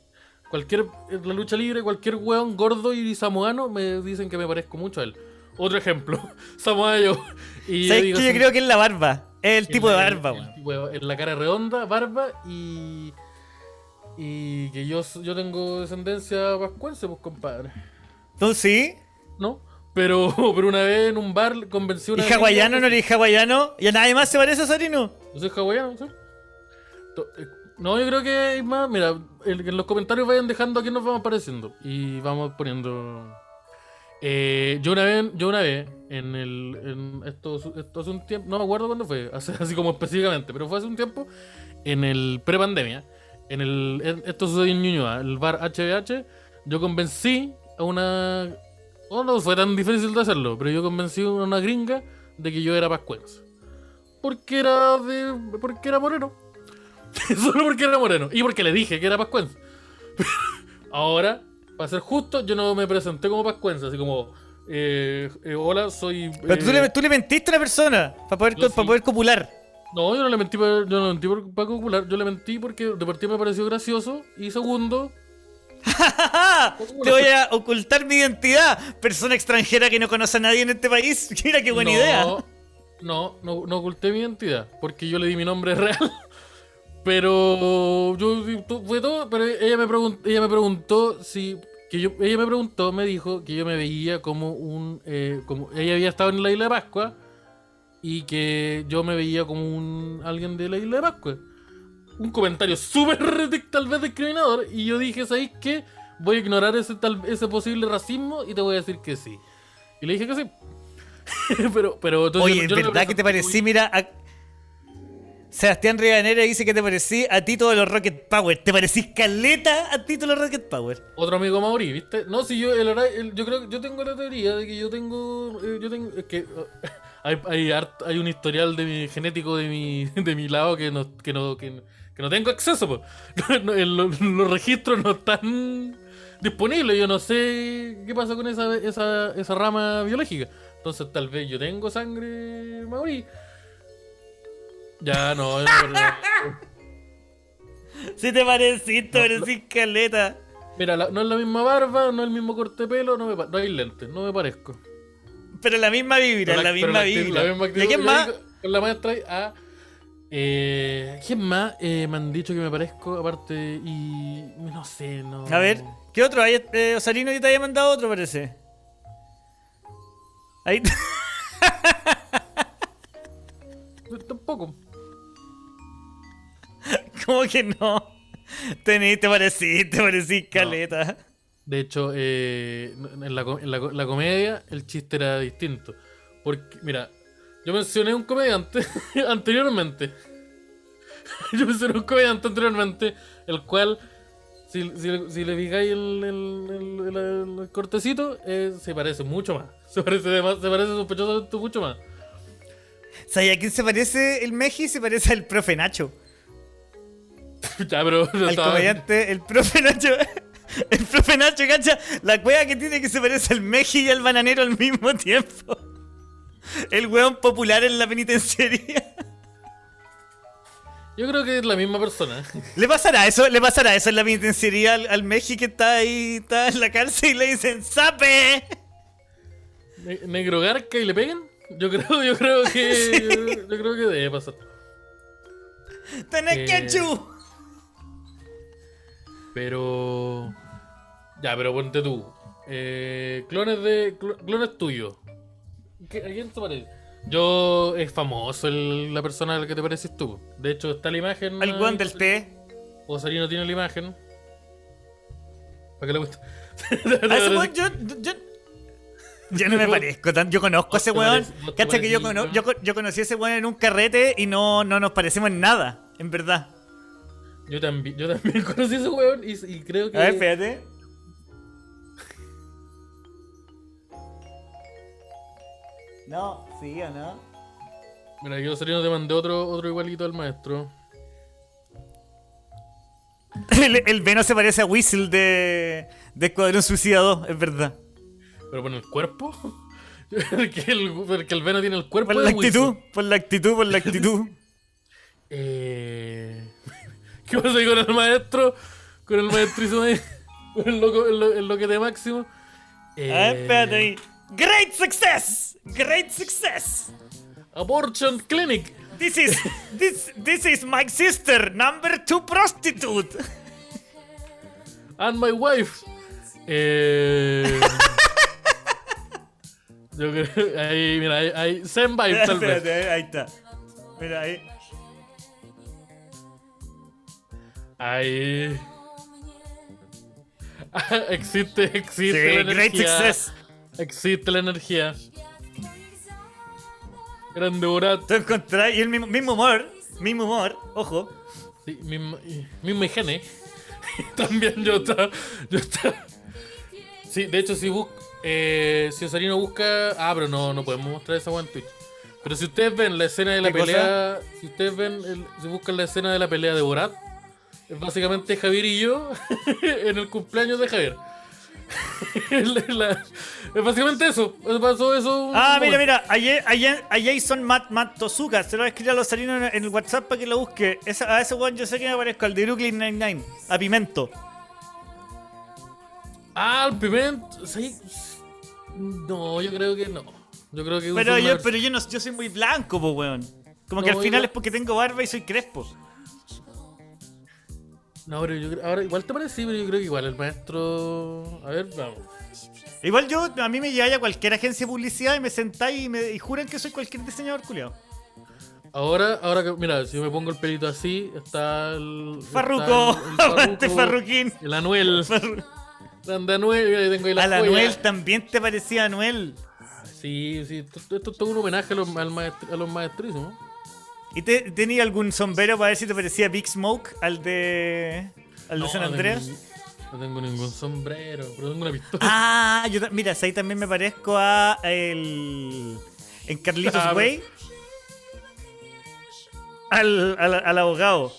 Cualquier. En la lucha libre, cualquier weón gordo y samoano me dicen que me parezco mucho a él. Otro ejemplo. Samoa yo. Y ¿Sabes que yo creo que es la barba? Es el tipo de barba, el- weón. el tipo de- En la cara redonda, barba y. Y que yo, yo tengo descendencia vascuense, pues compadre. ¿Tú sí? ¿No? Pero, pero una vez en un bar convencí a ¿Y una hawaiano? ¿No gringa- eres hawaiano? ¿Y a nadie más se parece a Osarino? Yo soy hawaiano, ¿sí? Eh, No, yo creo que hay más. Mira, en, en los comentarios vayan dejando a quién nos vamos apareciendo. Y vamos poniendo. Eh, yo una vez, yo una vez, en el. En esto, esto hace un tiempo. No me acuerdo cuándo fue, hace, así como específicamente, pero fue hace un tiempo. En el pre-pandemia. En el. en- esto sucedió en Ñuñoa, el bar HBH. Yo convencí a una. Oh, no fue tan difícil de hacerlo, pero yo convencí a una gringa de que yo era pascuense. Porque era de. porque era moreno. Solo porque era moreno. Y porque le dije que era pascuense. Ahora, para ser justo, yo no me presenté como pascuense, así como. eh, eh, hola, soy. Pero tú, eh, le, tú le mentiste a la persona para poder, para sí. poder copular. No, yo no le mentí para, yo no mentí por, para popular, yo le mentí porque de partida me pareció gracioso. Y segundo, Te voy a ocultar mi identidad. Persona extranjera que no conoce a nadie en este país. Mira qué buena no, idea. No, no, no oculté mi identidad. Porque yo le di mi nombre real. Pero yo fue todo, pero ella me preguntó, ella me preguntó si que yo ella me preguntó, me dijo que yo me veía como un eh, como ella había estado en la isla de Pascua y que yo me veía como un alguien de la isla de Pascua. Un comentario súper tal vez discriminador y yo dije, ¿sabéis qué? Voy a ignorar ese tal ese posible racismo y te voy a decir que sí. Y le dije que sí. pero pero entonces Oye, yo- ¿es yo verdad que te parecí? Mira, a- Sebastián Rivanera dice que te parecí a Tito de los Rocket Power. ¿Te parecís caleta a Tito de los Rocket Power? Otro amigo Mauri, ¿viste? No, si yo, el, el- yo creo yo tengo la teoría de que yo tengo, eh, yo tengo, es que hay, hay, hay un historial de mi genético de mi, de mi lado que no, que no, que, que no tengo acceso, po. No, los, los registros no están disponibles, yo no sé qué pasa con esa, esa, esa rama biológica. Entonces tal vez yo tengo sangre Mauri. Ya, no, es verdad. Si te parecís, te parecís caleta. Mira, la- no es la misma barba, no es el mismo corte de pelo, no, me, no hay lentes, no me parezco. Pero la misma vibra, la, pero misma vibra. la misma ¿Y a actitud. quién Yo más? Con la maestra a. Eh, ¿Quién más eh, me han dicho que me parezco? Aparte, y. No sé, no. A ver, ¿qué otro? Hay, eh, Osarino ya te había mandado otro, parece. Ahí. Tampoco. ¿Cómo que no? Tení, te parecís, te parecís caleta. De hecho, eh, en, la, en la comedia el chiste era distinto. Porque, mira, yo mencioné un comediante anteriormente. yo mencioné un comediante anteriormente, el cual, si, si- si le fijáis el, el- el- el- el cortecito, eh, se parece mucho más. Se parece, de se parece sospechosamente mucho más. ¿Sabes a quién se parece el Meji? Se parece al profe Nacho. ya, pero no Al comediante, el profe Nacho. El profe Nacho, cacha, la cueva que tiene que se parece al Meji y al bananero al mismo tiempo. El weón popular en la penitenciaría. Yo creo que es la misma persona. ¿Le pasará eso? ¿Le pasará eso en la penitenciaría al, al Meji que está ahí, está en la cárcel y le dicen ¡Sape! Ne- Negro Garca y le peguen. Yo creo, yo creo que. Yo creo que debe pasar. ¡Tenés Eh, quechu! Pero. Ya, pero ponte tú. Eh, clones de. cl- clones tuyos. ¿Qué- ¿A quién te parece? Yo. Es famoso el- la persona a la que te pareces tú. De hecho, está la imagen. Al weón del té. O Sarino tiene la imagen. ¿Para qué le gusta? A ese weón yo, yo. Yo no me parezco tan. Yo conozco a ese weón. Cacha que yo, cono- ¿no? yo, co- yo conocí a ese weón en un carrete y no, no nos parecemos en nada, en verdad. Yo también, yo también conocí a ese weón y, y creo que. A ver, espérate. No, sí o no. Mira, yo Sarino te mandé otro, otro igualito al maestro. El, el Veno se parece a Whistle de, de Escuadrón Suicida 2, es verdad. Pero por el cuerpo. porque, el, porque el Veno tiene el cuerpo Por la de actitud, por la actitud, por la actitud. Eh... ¿Qué pasa ahí con el maestro? Con el maestrísimo ahí. Con el, loco, el, lo- el loquete máximo. Eh, A ver, espérate ahí. Great success! Great success! Abortion Clinic. This is this this is my sister, number two prostitute. And my wife. Eh... Yo creo. Ahí, mira, ahí. ahí Zen vibe, tal vez. Espérate, ahí está. Mira ahí. Ahí. Ah, existe, existe Sí, la great energía. success. Existe la energía. Grande Borat. Tú encontrás y el mismo, mismo humor, mismo humor, ojo. Sí, mismo, mismo higiene. También yo está. Yo está. Sí, de hecho, si busca. Eh, si Osarino busca. Ah, pero no, no podemos mostrar esa en Twitch. Pero si ustedes ven la escena de la pelea. Si ustedes ven. el- si buscan la escena de la pelea de Borat. Es básicamente Javier y yo en el cumpleaños de Javier. La- básicamente eso. Pasó eso. Ah, mira, mira, a, Jason Mat Matosuka, se lo voy a los salinos en, el WhatsApp para que lo busque. Esa- a ese weón yo sé que me parezco, al de Brooklyn Nine-Nine, a Pimento. Ah, el pimento. sí. No, yo creo que no. Yo creo que Pero yo, pero yo, no, yo soy muy blanco, po, weón. Como que al final yo- es porque tengo barba y soy crespo. No, pero yo creo, ahora igual te parece, pero yo creo que igual el maestro. A ver, vamos. Igual yo, a mí me lleváis a cualquier agencia de publicidad y me sentáis y, me, y juran que soy cualquier diseñador culiado. Ahora, ahora que, mira, si yo me pongo el pelito así, está el. Farruco, aguante Farruquín. El Anuel. El de Anuel, tengo ahí la. Anuel también te parecía Anuel. Sí, sí, esto, esto es todo un homenaje a los, al maestri- a los maestrísimos. ¿Y te, tenía algún sombrero para ver si te parecía Big Smoke al de. al de No, San no Andreas? tengo No tengo ningún sombrero, pero tengo una pistola. Ah, yo mira, ahí también me parezco a el. En Carlitos Ah, Way. Al, al, al abogado.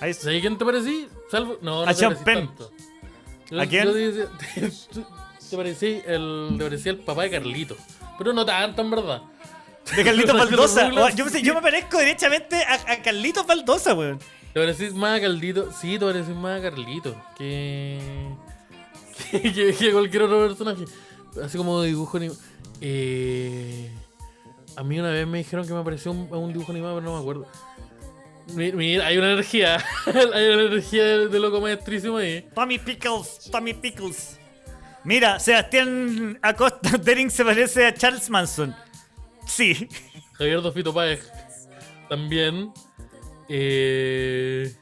Ahí es- ¿Sabes quién te parecí? Salvo. No, no A te parecí tanto. Yo- ¿A quién? yo decía- te, te parecí el, te parecía el papá de Carlito. Pero no tanto, en verdad. De Carlitos Baldosa. Yo, me parezco derechamente a, a Carlitos Baldosa, weón. Te parecís más a Carlito. Sí, te parecís más a Carlito. Que. Que, que- que cualquier otro personaje. Así como dibujo animado. Eh, a mí una vez me dijeron que me pareció un, un dibujo animado, pero no me acuerdo. Mi- Mira, hay una energía. hay una energía de, de loco maestrísimo ahí. Tommy Pickles, Tommy Pickles. Mira, Sebastián Acosta Dering se parece a Charles Manson. Sí. Javier Dofito Páez también. Eh,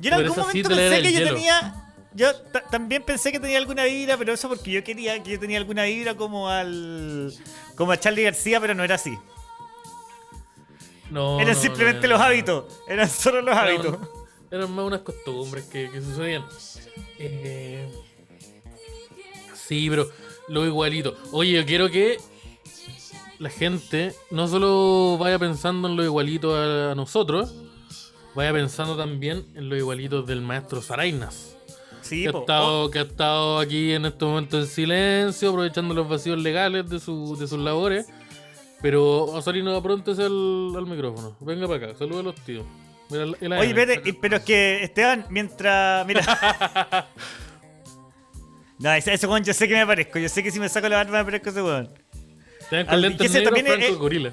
Yo en algún momento pensé que yo hielo. tenía. Yo ta- también pensé que tenía alguna vibra, pero eso porque yo quería que yo tenía alguna vibra como al. como a Charlie García, pero no era así. no, Eran no, simplemente no, los hábitos. Eran solo los hábitos. Eran más unas costumbres que, que sucedían. Eh, sí, pero lo igualito. Oye, yo quiero que la gente no solo vaya pensando en lo igualito a, nosotros, vaya pensando también en lo igualito del maestro Sarainas. Sí, que, ha estado, que ha estado aquí en este momento en silencio, aprovechando los vacíos legales de, su- de sus labores. Pero Osarino, apróntese al, al micrófono. Venga para acá, saluda a los tíos. Mira, el- el Oh, Oye, AM. espérate, y- pero es que Esteban, mientras. Mira. no, ese, ese weón yo sé que me parezco. Yo sé que si me saco la barba me parezco a ese weón. Al- que ese también es- Gorila.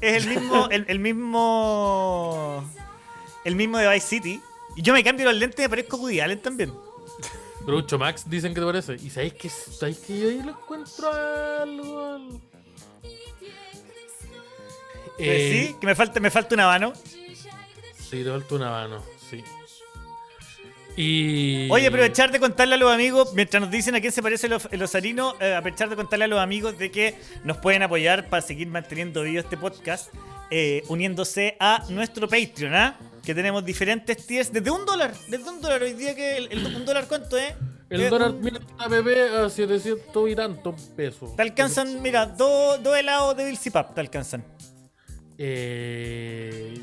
Es el mismo. el, el mismo. El mismo de Vice City. Y yo me cambio los lentes y me parezco a Woody Allen también. Groucho Max dicen que te parece. Y sabéis que, sabéis que yo ahí lo encuentro algo. algo. Eh, sí, que me falta, me falta una mano. Sí, te falta una mano, sí. Y. Oye, aprovechar de contarle a los amigos, mientras nos dicen a quién se parece el, os- el osarino, eh, aprovechar de contarle a los amigos de que nos pueden apoyar para seguir manteniendo vivo este podcast, eh, uniéndose a nuestro Patreon, ¿ah? Que tenemos diferentes tiers desde un dólar, desde un dólar. Hoy día que el, el- un dólar, ¿cuánto es? El Eh, dólar un- mira PP a 700 y tantos pesos. Te alcanzan, mira, dos dos helados de Bilsipap te alcanzan. Eh,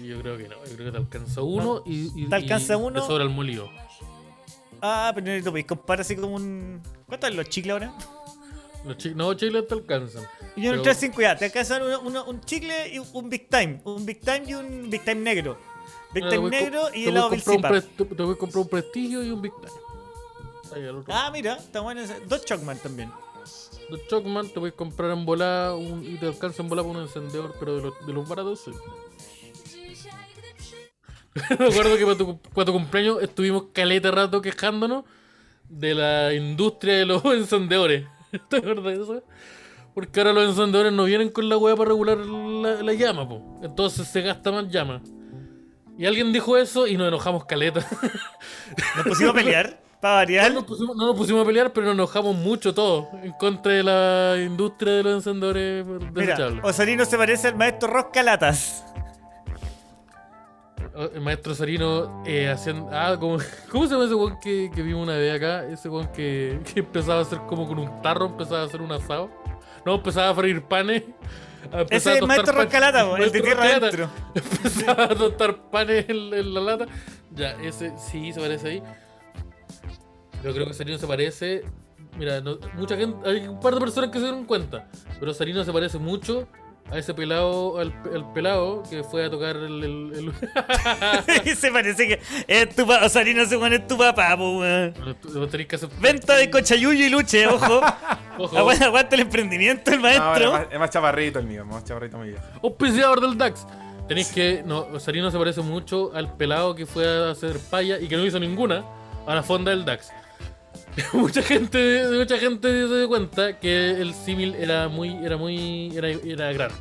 creo que te alcanza uno y, y- Te alcanza y uno. Te sobra el molío. Ah, pero no te podéis comparar así como un. ¿Cuánto es los chicles ahora? Los chi- no, chicles te alcanzan. Y yo en Pero- 3.5 ya, te alcanzan uno- uno- un chicle y un Big Time. Un Big Time y un Big Time negro. Big Time negro y comprar Bilsipap. un pre- te- Te voy a comprar un prestigio y un Big Time. Ahí. Ah, mira, está bueno ese. Dos Chocman también. Los Chocman te voy a comprar en volada un, y te alcanza en volada por un encendedor, pero de los, de los baratos sí. Me acuerdo que para tu, para tu cumpleaños estuvimos caleta rato quejándonos de la industria de los encendedores. ¿Te acuerdas de eso? Porque ahora los encendedores no vienen con la hueá para regular la, la llama, po. Entonces se gasta más llama. Y alguien dijo eso y nos enojamos caleta. Nos pusimos a pelear, para variar. No nos, pusimos, no nos pusimos a pelear, pero nos enojamos mucho todos en contra de la industria de los encendedores Mira, desechables. Osarino se parece al maestro Roscalatas. El maestro Sarino eh, haciendo. Ah, como, ¿cómo se llama ese weón que, que vimos una vez acá? Ese weón que, que empezaba a hacer como con un tarro, empezaba a hacer un asado. No, empezaba a freír panes. Ese es el maestro Roscalata, po, el de tierra adentro. Empezaba a tostar panes en, en la lata. Ya, ese sí se parece ahí. Yo creo que Sarino se parece. Mira, no- mucha gente. Hay un par de personas que se dieron cuenta. Pero Sarino se parece mucho a ese pelado. Al, al pelado que fue a tocar el. el- el- se parece que es tu papá. Osarino se pone es tu papá, aceptar. Venta de cochayuyo y luche, ojo. Ojo. Aguanta, aguanta el emprendimiento el No, es, maestro. más, es más chaparrito el mío, más chaparrito mi viejo. Auspiciador del DAX. Tenéis que. No, Sarino se parece mucho al pelado que fue a hacer paya y que no hizo ninguna a la fonda del DAX. mucha gente, mucha gente se dio cuenta que el símil era muy, era muy, era, era grande.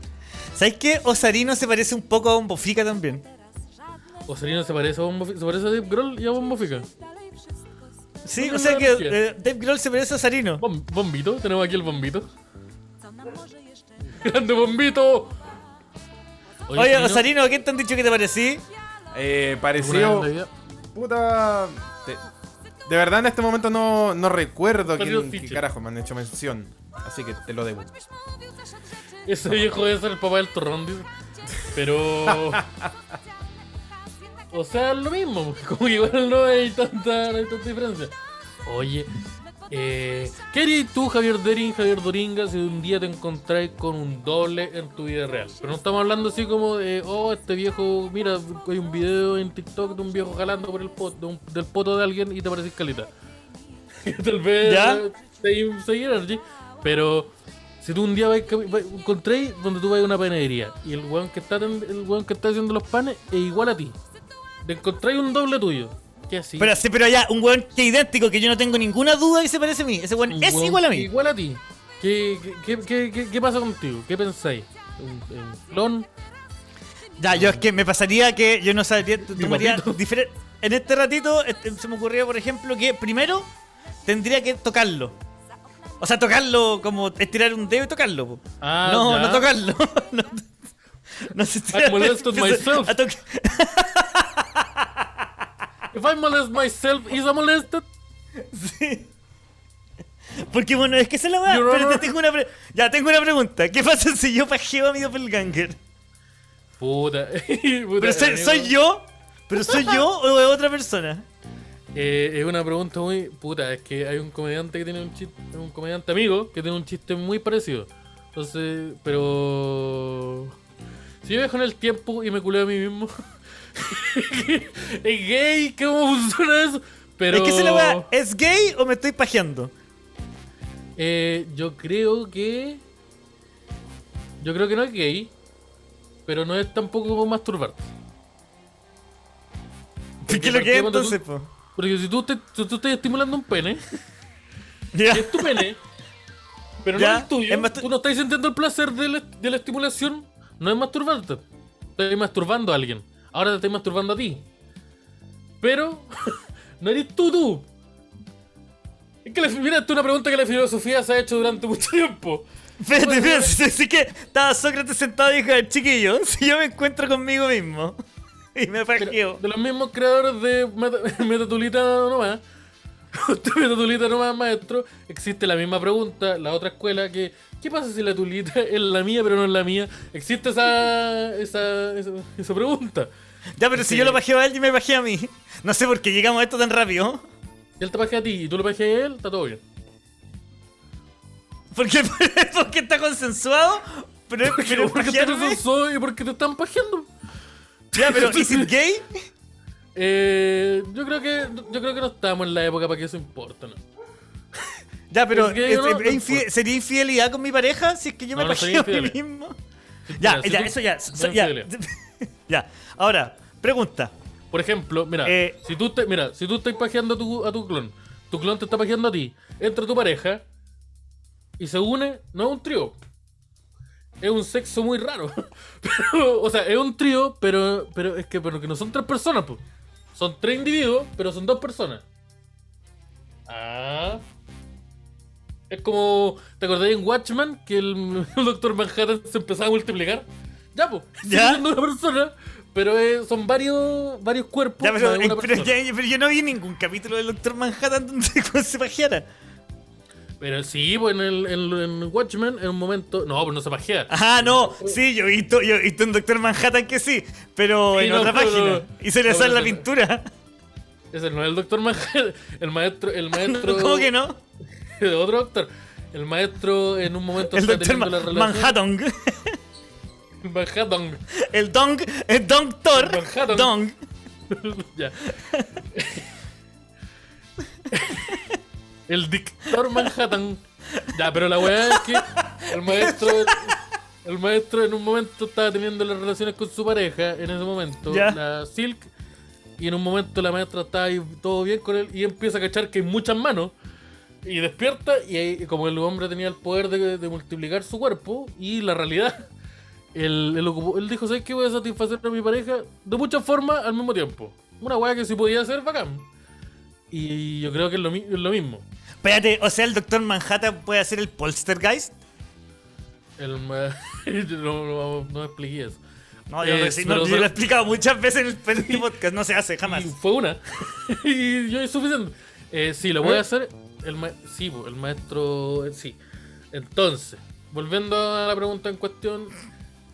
¿Sabes qué? Osarino se parece un poco a un Bofica también. O Sarino se parece a Bombo Fica- se parece a Dave Grohl y a Bombo Fica. Sí, No, o sea que eh, Dave Grohl se parece a Osarino. Bom- bombito, tenemos aquí el bombito. Grande bombito. Oye, Sarino, Osarino, ¿a quién te han dicho que te parecí? Eh, ¿alguna parecido. Puta. De, verdad en este momento no, no recuerdo quién, qué carajo me han hecho mención. Así que te lo debo. Ese viejo ser el papá del torrón, dice. Pero. o sea, lo mismo. Como que igual no hay tanta, no hay tanta diferencia. Oye, eh, ¿qué harías tú, Javier Derin, Javier Doringa, si un día te encontráis con un doble en tu vida real? Pero no estamos hablando así como de, oh, este viejo, mira, hay un video en TikTok de un viejo jalando por el pot, de un- del poto de alguien y te pareces calita. Tal vez ¿Ya? energy, pero si tú un día vais, cami- vais- encontréis donde tú vas a una panadería y el weón que está el weón que está haciendo los panes es igual a ti. Te encontráis un doble tuyo. ¿Qué así? Pero, sí, pero ya, un weón que es idéntico, que yo no tengo ninguna duda que se parece a mí. Ese weón Un es weón igual a mí. Igual a ti. ¿Qué, qué, qué, qué, qué pasa contigo? ¿Qué pensáis? ¿Un, un clon? Ya, yo es que me pasaría que yo no sabría, tomaría. En este ratito este, se me ocurría, por ejemplo, que primero tendría que tocarlo. O sea, tocarlo como estirar un dedo y tocarlo. po. Ah, no, ya. no tocarlo. no, no se I molested myself. a toc- If I molest myself, is I molested? Sí. Porque bueno, es que es la. Your Pero te tengo una pre- ya, tengo una pregunta. ¿Qué pasa si yo pajeo a mi doppelganger? Puta. Puta, ¿Pero soy, yo? ¿Pero soy yo o es otra persona? Eh, es una pregunta muy puta. Es que hay un comediante que tiene un chiste, un comediante amigo que tiene un chiste muy parecido. Entonces, pero si yo viajo en el tiempo y me culeo a mí mismo, es gay. ¿Cómo funciona eso? Pero Es que es la weá. ¿Es gay o me estoy pajeando? eh, yo creo que yo creo que no es gay, pero no es tampoco como masturbarte. ¿Qué es lo ¿por que es cuando tú- entonces, po? Porque si tú, te, si tú estás estimulando un pene, Ya. es tu pene, pero no el tuyo. es Tú no estás sintiendo el placer de la, de la estimulación. No es masturbarte. Estás masturbando a alguien. Ahora te estás masturbando a ti. Pero no eres tú tú. Es que mira, esto es una pregunta que la filosofía se ha hecho durante mucho tiempo. Espérate, espérate. Sí, que estaba Sócrates sentado y dijo, chiquillo, si yo me encuentro conmigo mismo y me pajeo. de los mismos creadores de Meta- Metatulita nomás. Usted Metatulita nomás, maestro. Existe la misma pregunta, la otra escuela que. ¿Qué pasa si la tulita es la mía pero no es la mía? Existe esa. esa, esa, esa pregunta. Ya, pero si yo lo pajeo a él y me pajeo a mí. No sé por qué llegamos a esto tan rápido. Él te pajea a ti y tú lo pajeas a él, está todo bien. Porque, porque está consensuado. Pero, pero Porque, porque te pajearme- soy y porque te están pajeando. Ya, pero ¿is it gay? Eh, yo creo que yo creo que no estamos en la época para que eso importa, ¿no? Ya, pero ¿Es gay ¿es- o no? es infie- ¿sería infidelidad con mi pareja si es que yo me No, a mí mismo? Ya, si ya, tú- eso ya. so- ya. ya. Ahora, pregunta. Por ejemplo, mira, Eh, si tú te, mira, si tú estás pajeando a tu, a tu clon, tu clon te está pajeando a ti, entra tu pareja y se une, no es un trío. Es un sexo muy raro. Pero, o sea, es un trío, pero, pero es que, pero que no son tres personas, pues. Son tres individuos, pero son dos personas. Ah. Es como. ¿Te acordás en Watchman que el, el Doctor Manhattan se empezaba a multiplicar? Ya, pues. ¿Ya? Siendo una persona, pero eh, son varios, varios cuerpos. Ya, pero, eh, pero, ya- pero yo no vi ningún capítulo del Doctor Manhattan donde se- pajeara. Pero sí, pues en, el, en, en Watchmen, en un momento. No, pues no se pajea. Ah, no, sí, yo he visto, yo he visto en Doctor Manhattan que sí, pero Sí, en no, otra página. Y se le sale la pintura. Ese no es el Doctor Manhattan. El maestro. El maestro ¿Cómo que no? De otro doctor. El maestro en un momento El está Doctor teniendo la relación. Manhattan. Manhattan. El Dong, el Dong Thor. Manhattan. Dong. ya. el dictor Manhattan. Ya, pero la weá es que el maestro. El maestro en un momento estaba teniendo las relaciones con su pareja, en ese momento, Ya. la Silk, y en un momento la maestra está ahí todo bien con él y empieza a cachar que hay muchas manos. Y despierta y ahí, como el hombre tenía el poder de, de multiplicar su cuerpo y la realidad, él, él ocupó- él dijo, ¿sabes qué? Voy a satisfacer a mi pareja de muchas formas al mismo tiempo. Una weá que sí podía hacer bacán. Y yo creo que es lo, mi- es lo mismo. Espérate, o sea, el Doctor Manhattan puede hacer el Polstergeist. El, no, no, no expliqué eso. No, yo, Eh, pero yo lo he explicado muchas veces en el, podcast, no se hace jamás. Y fue una. y yo es suficiente. Eh, sí, lo voy a hacer. El ma- sí, el maestro. Sí. Entonces, volviendo a la pregunta en cuestión.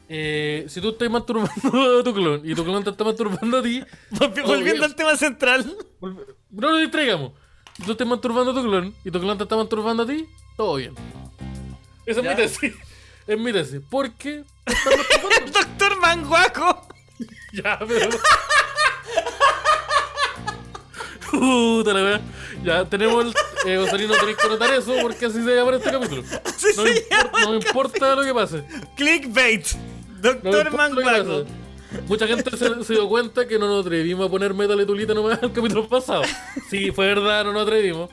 eh, si tú estás masturbando a tu clon y tu clon te está masturbando a ti, Volvi- Volviendo al tema central. no nos distraigamos. Si tú estás masturbando a tu clon y tu clon te está masturbando a ti, todo bien. Esa es mi tesis. Es mi tesis. Porque masturbando. Doctor Manguaco. Ya, pero. Puta la. Ya tenemos el. Eh, Osorino, tenéis que notar eso porque así se llama este capítulo. Así No me, se impor- llama. no me importa lo que pase. Clickbait. No Doctor importa pase. Mucha gente se, se dio cuenta que no nos atrevimos a poner metal y tulita nomás el capítulo pasado. Sí, fue verdad, no nos atrevimos.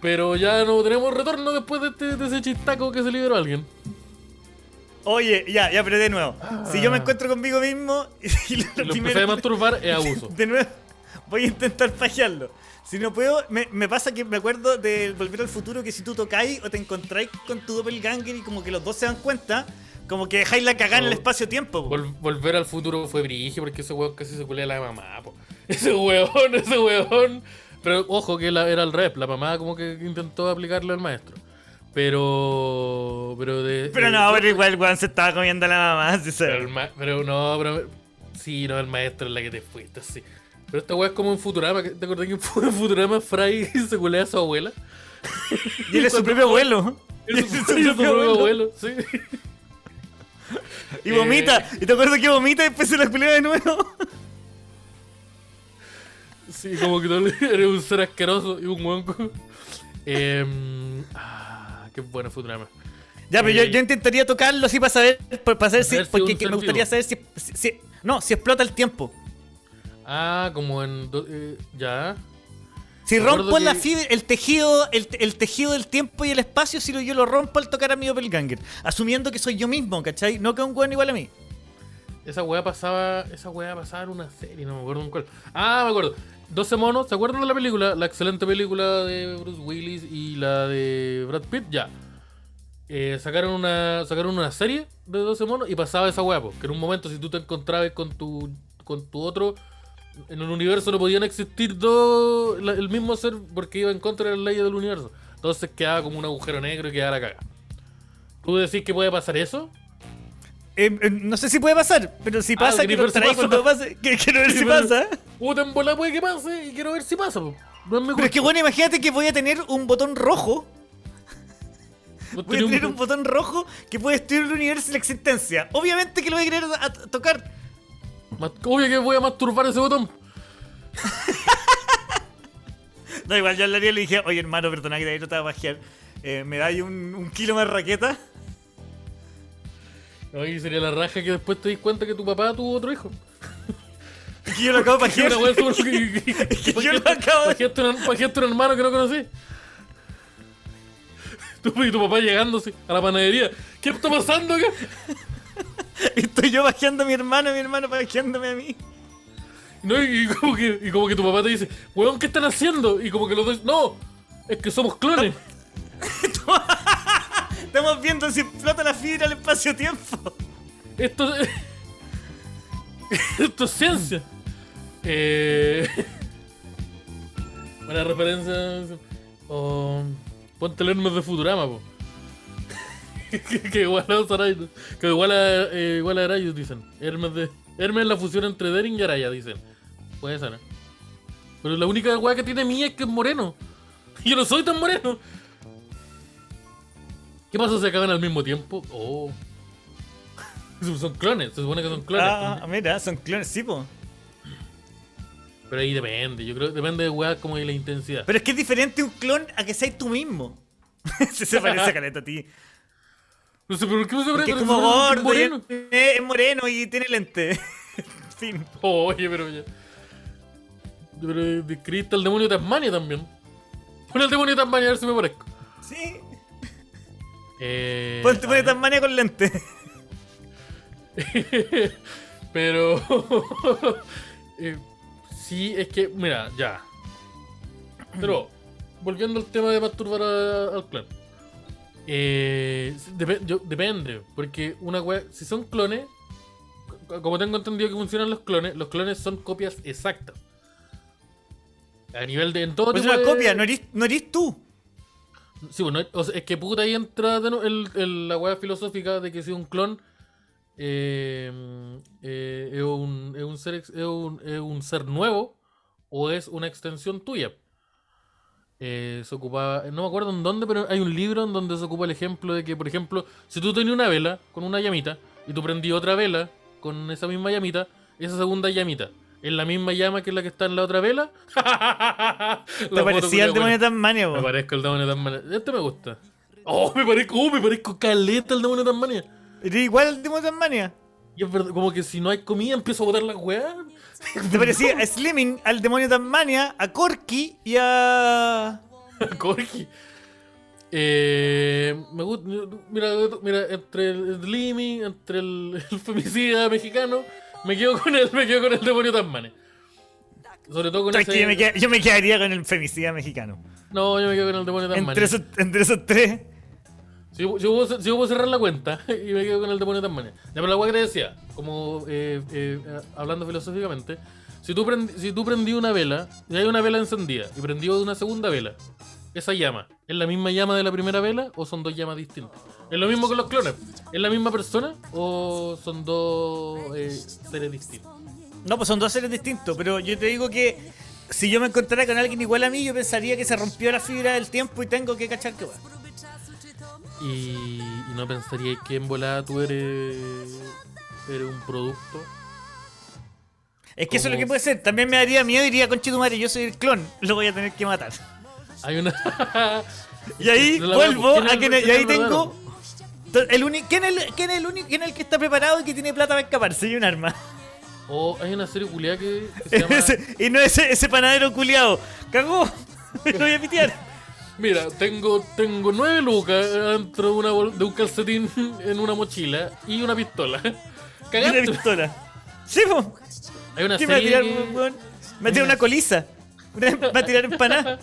Pero ya no tenemos retorno después de, este, de ese chistaco que se liberó a alguien. Oye, ya, ya, pero de nuevo. Si yo me encuentro conmigo mismo y lo, Y lo primero- empecé a masturbar es abuso. De nuevo, voy a intentar pajearlo. Si no puedo, me, me pasa que me acuerdo de Volver al Futuro que si tú tocáis o te encontráis con tu doppelganger y como que los dos se dan cuenta, como que dejáis la cagada en el espacio-tiempo. po. Vol- volver al futuro fue brigio porque ese weón casi se culea la mamá, po. Ese weón, ese weón. Pero ojo que la- era el rep, la mamá como que intentó aplicarle al maestro. Pero. Pero de. Pero de- no, pero igual weón se estaba comiendo a la mamá. sí, Pero, el ma- pero no, pero. Sí, no, el maestro es la que te fuiste, sí. Pero esta weá es como en Futurama. ¿Te acordás que en Fu- en Futurama Fry se culea a su abuela? Y él es su propio abuelo. Es su, Es propio abuelo. abuelo, sí. Y vomita. Eh. Y te acuerdas que vomita y después se la culea de nuevo. Sí, como que tú eres un ser asqueroso y un hueco. Eh, ah, qué buena Futurama. Ya, pero yo, Eh, yo intentaría tocarlo así para saber, para saber si, porque que me gustaría saber si- no, si explota el tiempo. Ah, como en. eh, ya. Si rompo la que- fibra, el tejido, el, el tejido del tiempo y el espacio, si lo, yo lo rompo al tocar a mi doppelganger, asumiendo que soy yo mismo, ¿cachai? No que un weón igual a mí. Esa weá pasaba. Esa weá pasaba en una serie, no me acuerdo en cuál. Ah, me acuerdo. 12 monos, ¿se acuerdan de la película? La excelente película de Bruce Willis y la de Brad Pitt, ya. Eh, sacaron una sacaron una serie de 12 monos y pasaba esa weá, que en un momento si tú te encontrabas con tu con tu otro en el universo no podían existir dos la- el mismo ser porque iba en contra de las leyes del universo. Entonces quedaba como un agujero negro y quedaba la caga. ¿Tú decís que puede pasar eso? Eh, eh, no sé si puede pasar, pero si Ah, pasa, quiero ver si pasa. cuando pase. que- Quiero ver si pasa. Puta en bola puede que pase y quiero ver si pasa. po. No es mi Pero es que bueno, imagínate que voy a tener un botón rojo. Voy a tener un botón rojo que puede destruir el universo y la existencia. Obviamente que lo voy a querer a tocar. Obvio que voy a masturbar ese botón. No, igual yo hablaría y le dije, oye hermano, perdona que de ahí no te va a bajear. Eh, ¿Me dais un, un kilo más raqueta? Ahí sería la raja que después te dis cuenta que tu papá tuvo otro hijo. Que yo lo acabo de súper- que- yo lo acabo de- un- hermano que no conocí. Tú y tu papá llegando así, a la panadería. ¿Qué está pasando acá? Estoy yo bajeando a mi hermano y mi hermano bajeándome a mí. No, y, y como que, y como que tu papá te dice, weón, ¿qué están haciendo? Y como que los dos, no, es que somos clones. Estamos viendo si explota la fibra del espacio-tiempo. Esto, esto es ciencia. Eh, buena referencia. Oh, ponte el Hermes de Futurama, po. Que, que igual a Sarai- que igual a, eh, igual a Arayus, dicen. Hermes de. Hermes es la fusión entre Dering y Araya, dicen. Puede ser, ¿eh? Pero la única weá que tiene mía es que es moreno. Yo no soy tan moreno. ¿Qué pasa si acaban al mismo tiempo? Oh. Son clones, se supone que son clones. Ah, mira, son clones, sí, po. Pero ahí depende, yo creo que depende de weá como de la intensidad. Pero es que es diferente un clon a que seas tú mismo. se, se parece a caleta a ti. No sé, ¿por qué me sorprende? Que es Parece como moreno, gordo, moreno. es, moreno y tiene lente. Fin. Oye, pero ya. Pero describiste al demonio de Tasmania también. Pon el demonio de Tasmania a ver si me parezco. Sí. Eh, Ponte a pone ver. Tasmania con lente. Pero. eh, sí, es que, mira, ya. Pero, volviendo al tema de masturbar a- al clon. Eh, yo- depende, porque una wea. Si son clones, co- como tengo entendido que funcionan los clones, los clones son copias exactas. A nivel de. En todo Pues tipo una de- copia, no eres, no eres tú. Sí, bueno, o sea, es que puta ahí entra de nuevo el, el- la weá filosófica de que si un clon eh, eh, es, un, es un ser es un, es un ser nuevo o es una extensión tuya. Eh, se ocupaba, no me acuerdo en dónde, pero hay un libro en donde se ocupa el ejemplo de que, por ejemplo, si tú tenías una vela con una llamita y tú prendí otra vela con esa misma llamita, esa segunda llamita es la misma llama que la que está en la otra vela. Te parecía el demonio de Tasmania, Me parezco el demonio de Tasmania. Este me gusta. Oh, me parezco, oh, me parezco caleta el demonio de Tasmania. Eres igual al demonio de Tasmania. Y es verdad, como que si no hay comida empiezo a botar las weas. Te parecía a Slimming, al demonio de Tasmania, a Corky y a. Corgi. Eh, me gusta. Mira, mira, entre el Slimmy, entre el, el femicida mexicano, me quedo con el, me quedo con el demonio de Tasmania. Sobre todo con ese. yo, me yo me quedaría con el femicida mexicano. No, yo me quedo con el demonio de Tasmania. Entre esos, entre esos tres. Si yo, yo puedo, yo puedo cerrar la cuenta y me quedo con el demonio de Tasmania. Ya, pero la weá que te decía, como eh, eh, eh, hablando filosóficamente, si tú, si tú prendí una vela, y hay una vela encendida y prendió una segunda vela, esa llama, ¿es la misma llama de la primera vela o son dos llamas distintas? ¿Es lo mismo con los clones? ¿Es la misma persona o son dos eh, seres distintos? No, pues son dos seres distintos, pero yo te digo que si yo me encontrara con alguien igual a mí, yo pensaría que se rompió la fibra del tiempo y tengo que cachar que va. Y, y no pensaría que en volada tú eres, eres un producto. Es que eso es lo que puede ser. También me daría miedo y diría, conche tu madre, yo soy el clon, lo voy a tener que matar. Hay una. Y ahí No vuelvo veo. ¿Quién es a que y ahí tengo. El uni- ¿quién, es el, quién es el único quién es el que está preparado y que tiene plata para escaparse y un arma? O hay una serie culiada que, se llama. Y no ese, ese panadero culiado. Cagó. Me lo voy a pitear. Mira, tengo, tengo nueve lucas dentro de, una bol- de un calcetín en una mochila y una pistola. Y una Cagaste. pistola. Sí, po. Hay una ¿Qué me va a serie. tirar, que-? Me va a tirar una coliza. Me va a tirar empanada.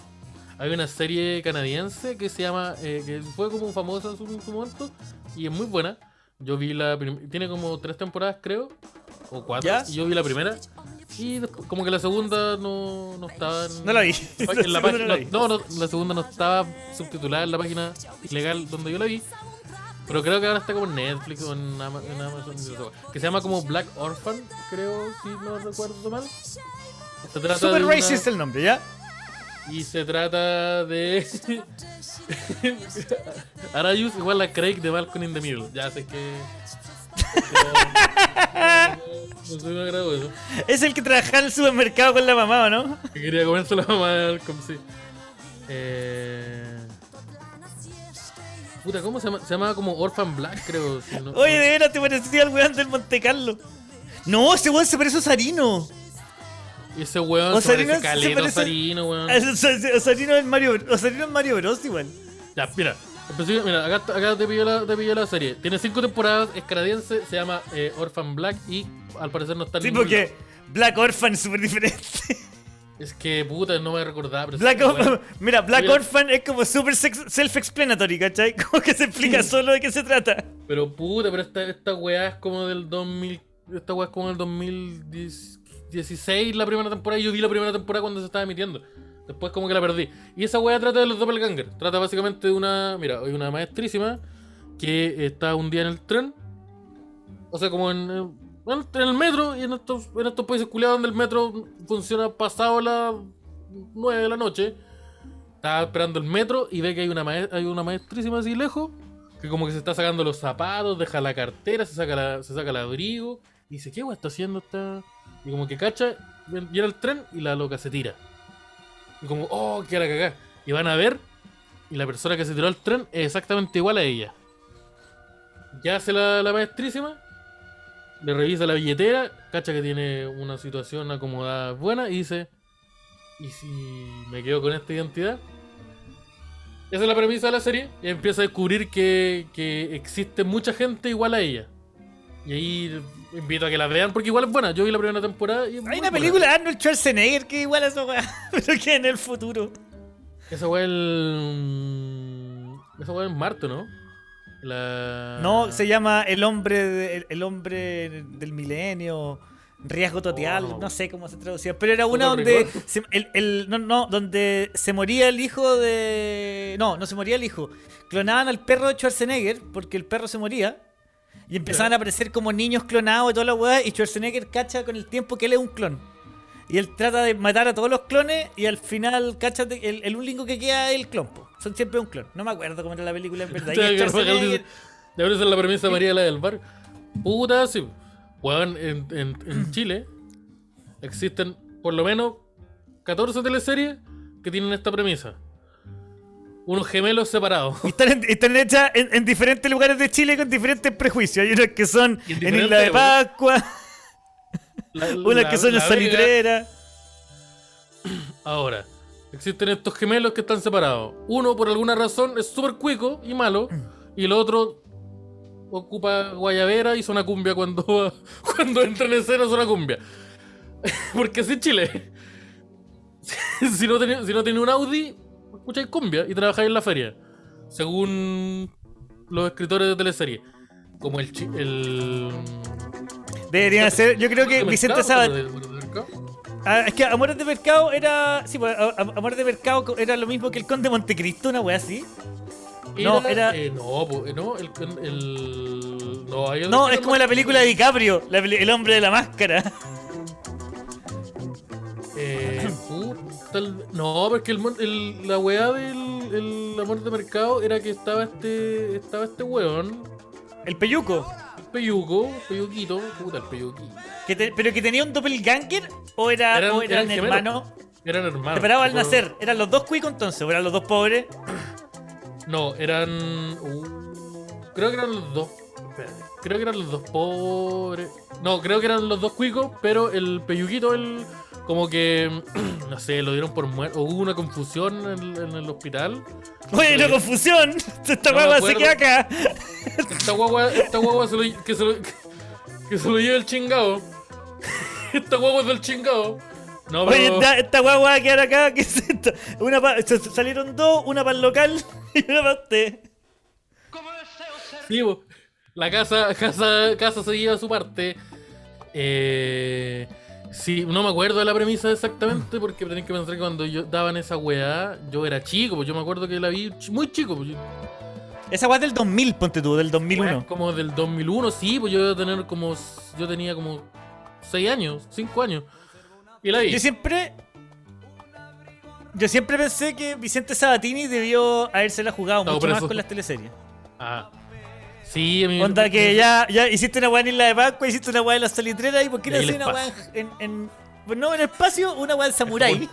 Hay una serie canadiense que se llama. eh, que fue como famosa en su, en su momento y es muy buena. Yo vi la. Tiene como tres temporadas, creo. O cuatro. ¿Ya? Y yo vi la primera. Y como que la segunda no, no estaba en, No la vi. en La la segunda página, no la vi. no, no, la segunda no estaba subtitulada en la página legal donde yo la vi. Pero creo que ahora está como en Netflix o en, Ama- en Amazon. Que se llama como Black Orphan, creo, si no recuerdo mal. Se trata Super de una- racist el nombre, ¿ya? y se trata de. Arayus igual a Craig de Balcony in the Middle. Ya sé que. No soy un agrado eso. Es el que trabajaba en el supermercado con la mamá, ¿o no? Que quería comerse la mamá Malcolm, sí. Eh... Puta, ¿cómo se llama? Se llama como Orphan Black, creo. si no- Oye, de veras te parecía el weón del Monte Carlo. No, ese weón se parece a Osarino. Ese weón se parece parece- Osarino, weón. Os- Osarino es Mario, Osarino es Mario Bros igual. Ya, mira. Mira, acá, acá te, pilló la, te pilló la serie. Tiene cinco temporadas, es canadiense, se llama eh, Orphan Black y al parecer no está Sí, porque lado. Black Orphan es súper diferente. Es que puta, no me recordaba. Pero Black sí, Orphan, weón. mira, Black Mira. Orphan es como súper self-explanatory, ¿cachai? Como que se explica solo de qué se trata. Pero puta, pero esta, esta weá es como del 2000. Esta weá es como del 2016, la primera temporada. Y yo vi la primera temporada cuando se estaba emitiendo. Después como que la perdí. Y esa weá trata de los doppelganger. Trata básicamente de una. Mira, hay una maestrísima que está un día en el tren. O sea, como en, en, el metro. Y en estos, en estos países culiados donde el metro funciona pasado las 9 de la noche. Estaba esperando el metro y ve que hay una, hay una maestrísima así lejos. Que como que se está sacando los zapatos, deja la cartera, se saca, la, se saca el abrigo. Y dice, ¿qué weá está haciendo esta? Y como que cacha, viene el tren y la loca se tira. Como, oh, qué la cagá. Y van a ver, y la persona que se tiró al tren es exactamente igual a ella. ¿Qué hace la, la maestrísima? Le revisa la billetera, cacha que tiene una situación acomodada buena y dice, ¿y si me quedo con esta identidad? Esa es la premisa de la serie y empieza a descubrir que, que existe mucha gente igual a ella. Y ahí invito a que la vean porque igual es buena. Yo vi la primera temporada y es Hay una buena. película de Arnold Schwarzenegger que igual a esa weá, pero que en el futuro. Esa weá el... Esa weá es Marte, ¿no? La... No, se llama El hombre, de- el, el hombre del milenio, riesgo total, Oh. no sé cómo se traducía, pero era una Total donde Recall. se, el, el- no, no, donde se moría el hijo de no, no se moría el hijo. Clonaban al perro de Schwarzenegger porque el perro se moría y empezaban a aparecer como niños clonados y toda la weá y Schwarzenegger cacha con el tiempo que él es un clon. Y él trata de matar a todos los clones y al final cacha de- el, el único que queda es el clon. po. Son siempre un clon. No me acuerdo cómo era la película en verdad. Esa es la premisa María la del bar. Puta, sí. Weón, en, en, en Chile existen por lo menos 14 teleseries que tienen esta premisa. Unos gemelos separados. Y están, en- están hechas en, en diferentes lugares de Chile con diferentes prejuicios. Hay unas que son en Isla de Pascua, La- unas que son en. Salitrera. Ahora, existen estos gemelos que están separados. Uno, por alguna razón, es súper cuico y malo. Y el otro ocupa guayabera y suena cumbia cuando, cuando entra en escena suena cumbia. Porque así es Chile. si, no tenía, si no un Audi, escucháis cumbia y trabajáis en la feria. Según los escritores de teleserie. Como el... el Deberían ser. Yo creo que ¿De Vicente? Sabat. Ah, es que Amores de Mercado era. Sí, pues, Amores de Mercado era lo mismo que el Conde Montecristo, una wea así. No, era- eh, no, eh, no, el. el no, hay es como la película de DiCaprio, la El hombre de la máscara. Eh, el- no, porque el, el- la weá del el amor de mercado era que estaba este. Estaba este weón, El peyuco. peyuco, peyuquito, puta el peyuquito. Que te- pero que tenía un doppelganger o, era, Eran- o eran, eran hermanos. Eran hermanos. Separados al nacer. ¿Eran los dos cuicos entonces? ¿O eran los dos pobres? No, eran. uh, creo que eran los dos. espérate, Creo que eran los dos pobres. No, creo que eran los dos cuicos, pero el peyuquito, el. Como que. No sé, lo dieron por muerto. Hubo una confusión en, en el hospital. Oye, no Sí. confusión. Esta No guagua se queda acá. Esta guagua, esta guagua se lo, que, se lo, que se lo lleve el chingado. Esta guagua es del chingado. No, Oye, pero. esta, esta guagua va a quedar acá. ¿Qué es esto? Una pa- se- se salieron dos, una para el local y una para usted. Sí. La casa, casa, casa se lleva su parte. Eh, sí, no me acuerdo de la premisa exactamente porque tenéis que pensar que cuando yo daban esa weá, yo era chico, pues yo me acuerdo que la vi muy chico. Pues yo- Esa guagua es del 2000, ponte tú, del weá, 2001. como del 2001, sí, pues yo iba a tener como. Yo tenía como 6 años, 5 años. Y la vi. Yo siempre. Yo siempre pensé que Vicente Sabatini debió habérsela jugado No, mucho más eso- con las teleseries. Ah. Sí, a mí Onda que ya, ya hiciste una weá en Isla de Pascua, hiciste una weá en la salitrera y ¿por qué no haces una weá en, en, pues no en el espacio, una weá en Samurai?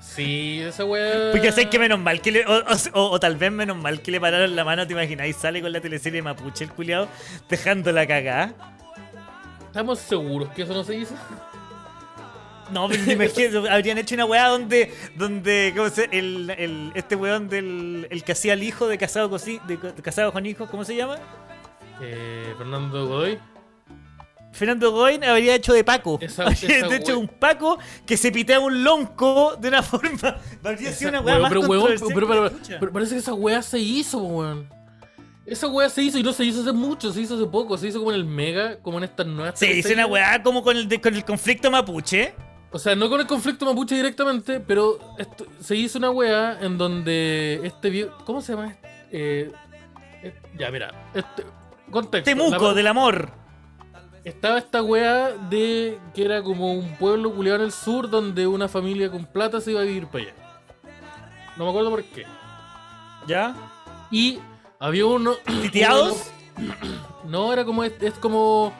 Sí, esa weá. Porque sé que menos mal que le. O, o- o tal vez menos mal que le pararon la mano, te imagináis, sale con la teleserie Mapuche el culiado, dejando la cagada. ¿Estamos seguros que eso no se hizo? No, pero me imagino, habrían hecho una weá donde, donde, ¿cómo se el, el, este weón del, el que hacía el hijo de casado con, de, de casado con hijos, ¿cómo se llama? Eh, Fernando Godoy. Fernando Goin habría hecho de Paco. Esa- habría esa hecho un Paco que se pitea un lonco de una forma. Habría sido una weá más pero, weón, que parece que esa weá se hizo, weón. Esa weá se hizo y no se hizo hace mucho, se hizo hace poco, se hizo como en el Mega, como en estas nuevas. Se hizo una weá como con el, de- con el conflicto mapuche. O sea, no con el conflicto mapuche directamente, pero esto- se hizo una weá en donde este viejo. ¿Cómo se llama? Eh, eh, ya, mira. Este, contexto. Temuco La- del amor. Estaba esta weá de que era como un pueblo culiado en el sur donde una familia con plata se iba a vivir para allá. No me acuerdo por qué. ¿Ya? Y había uno. ¿Titeados? No, era como. Es, es como.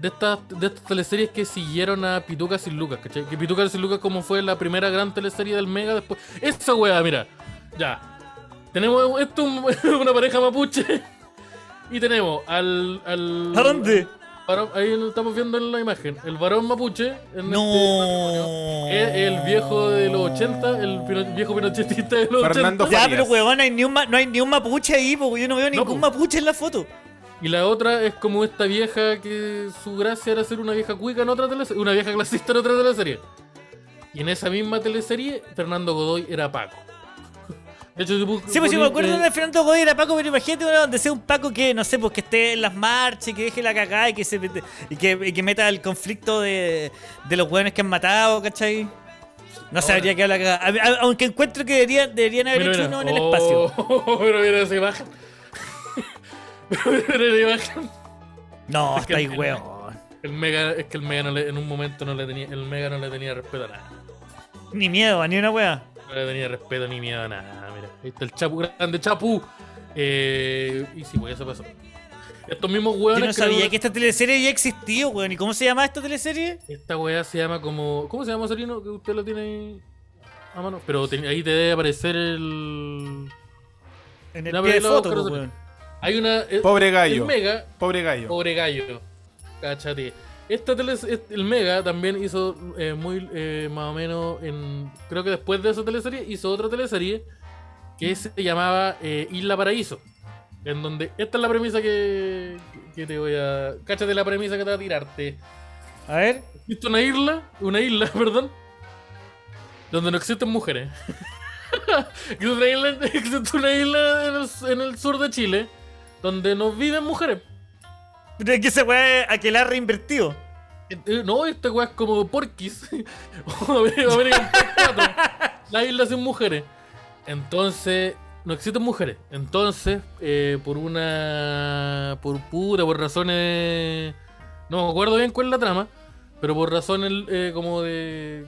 De estas, de estas teleseries que siguieron a Pituca sin Lucas, ¿cachai? Que Pituca sin Lucas, como fue la primera gran teleserie del Mega después. Esa weá, mira. Ya. Tenemos esto, un- una pareja mapuche. Y tenemos al. al ¿A dónde? varón- ahí lo estamos viendo en la imagen. El varón mapuche. En este No. Es el viejo de los 80, el pino- viejo pinochetista de los Fernando 80. Ya, Farías. pero weón, no hay ni un, no hay ni un mapuche ahí, porque yo no veo ningún mapuche en la foto. Y la otra es como esta vieja que su gracia era ser una vieja cuica en otra teleserie, una vieja clasista en otra teleserie. Y en esa misma teleserie, Fernando Godoy era Paco. De hecho, si Sí, pues yo me acuerdo de Fernando Godoy era Paco, pero imagínate uno donde sea un Paco que, no sé, pues que esté en las marchas, y que deje la cagada y que se y que, y que meta el conflicto de, de los hueones que han matado, ¿cachai? No sabría qué habla Aunque encuentro que deberían, deberían haber hecho uno en el espacio. Oh, pero mira pero imagen. No, Es que está ahí, el- weón. El Mega, es que el Mega no le- en un momento no le tenía, el Mega no le tenía respeto a nada. Ni miedo, ni una wea. No le tenía respeto ni miedo a nada. Mira, ahí está el Chapu, grande Chapu. Eh, y sí, pues eso pasó. Estos mismos Yo hueones. no sabía creo- que esta teleserie había existido, weón. ¿Y cómo se llama esta teleserie? Esta weá se llama como. ¿Cómo se llama, Sorino? Que usted lo tiene ahí a mano. Pero ahí te debe aparecer el. En el No, pie de foto, weón. Hay una. eh, Pobre gallo. El Mega. Pobre gallo. Pobre gallo. Cáchate. Esta tele, el Mega también hizo eh, muy eh, más o menos en. Creo que después de esa teleserie hizo otra teleserie que se llamaba eh, Isla Paraíso. En donde. Esta es la premisa que, que te voy a. Cáchate la premisa que te voy a tirarte. A ver. ¿Viste una isla? Una isla, perdón. Donde no existen mujeres. existe, una isla, existe una isla en el, en el sur de Chile donde no viven mujeres. Pero es que ese weón a que la ha reinvertido. Eh, No, esta weá es como Porquis. O American Pie 4. La isla sin mujeres. Entonces, no existen mujeres. Entonces, eh, por una. Por puta, por razones. No me acuerdo bien cuál es la trama. Pero por razones eh, como de.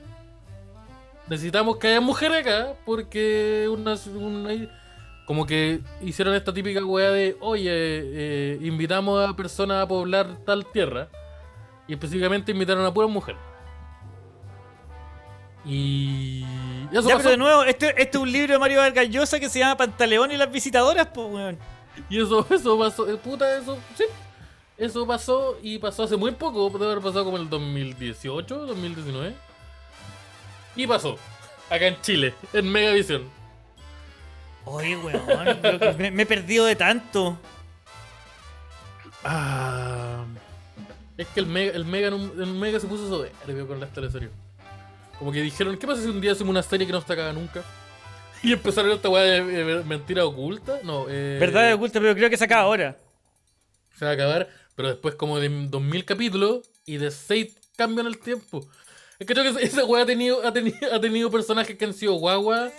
Necesitamos que haya mujeres acá. Porque una, una- como que hicieron esta típica weá de. Oye, eh, invitamos a personas a poblar tal tierra. Y específicamente invitaron a puras mujeres. Y. y eso Ya, pasó. pero de nuevo, este, este es un libro de Mario Vargas Llosa que se llama Pantaleón y las visitadoras, pues, weón. Y eso, eso pasó. eh, Puta, eso. Sí. Eso pasó y pasó hace muy poco. Puede haber pasado como en el 2018, 2019. Y pasó. Acá en Chile, en Megavisión. Oye, weón, que me, me he perdido de tanto. Ah. Es que el Mega, el Mega, el Mega se puso soberbio con las teleseries. Como que dijeron, ¿qué pasa si un día hacemos una serie que no está acá nunca? Y empezaron esta weá de, de mentira oculta. No, eh. Verdad de oculta, pero creo que se acaba ahora. Se va a acabar, pero después como de 2000 capítulos y de 6 cambian el tiempo. Es que creo que esa weá ha tenido, ha, tenido, ha tenido personajes que han sido guagua,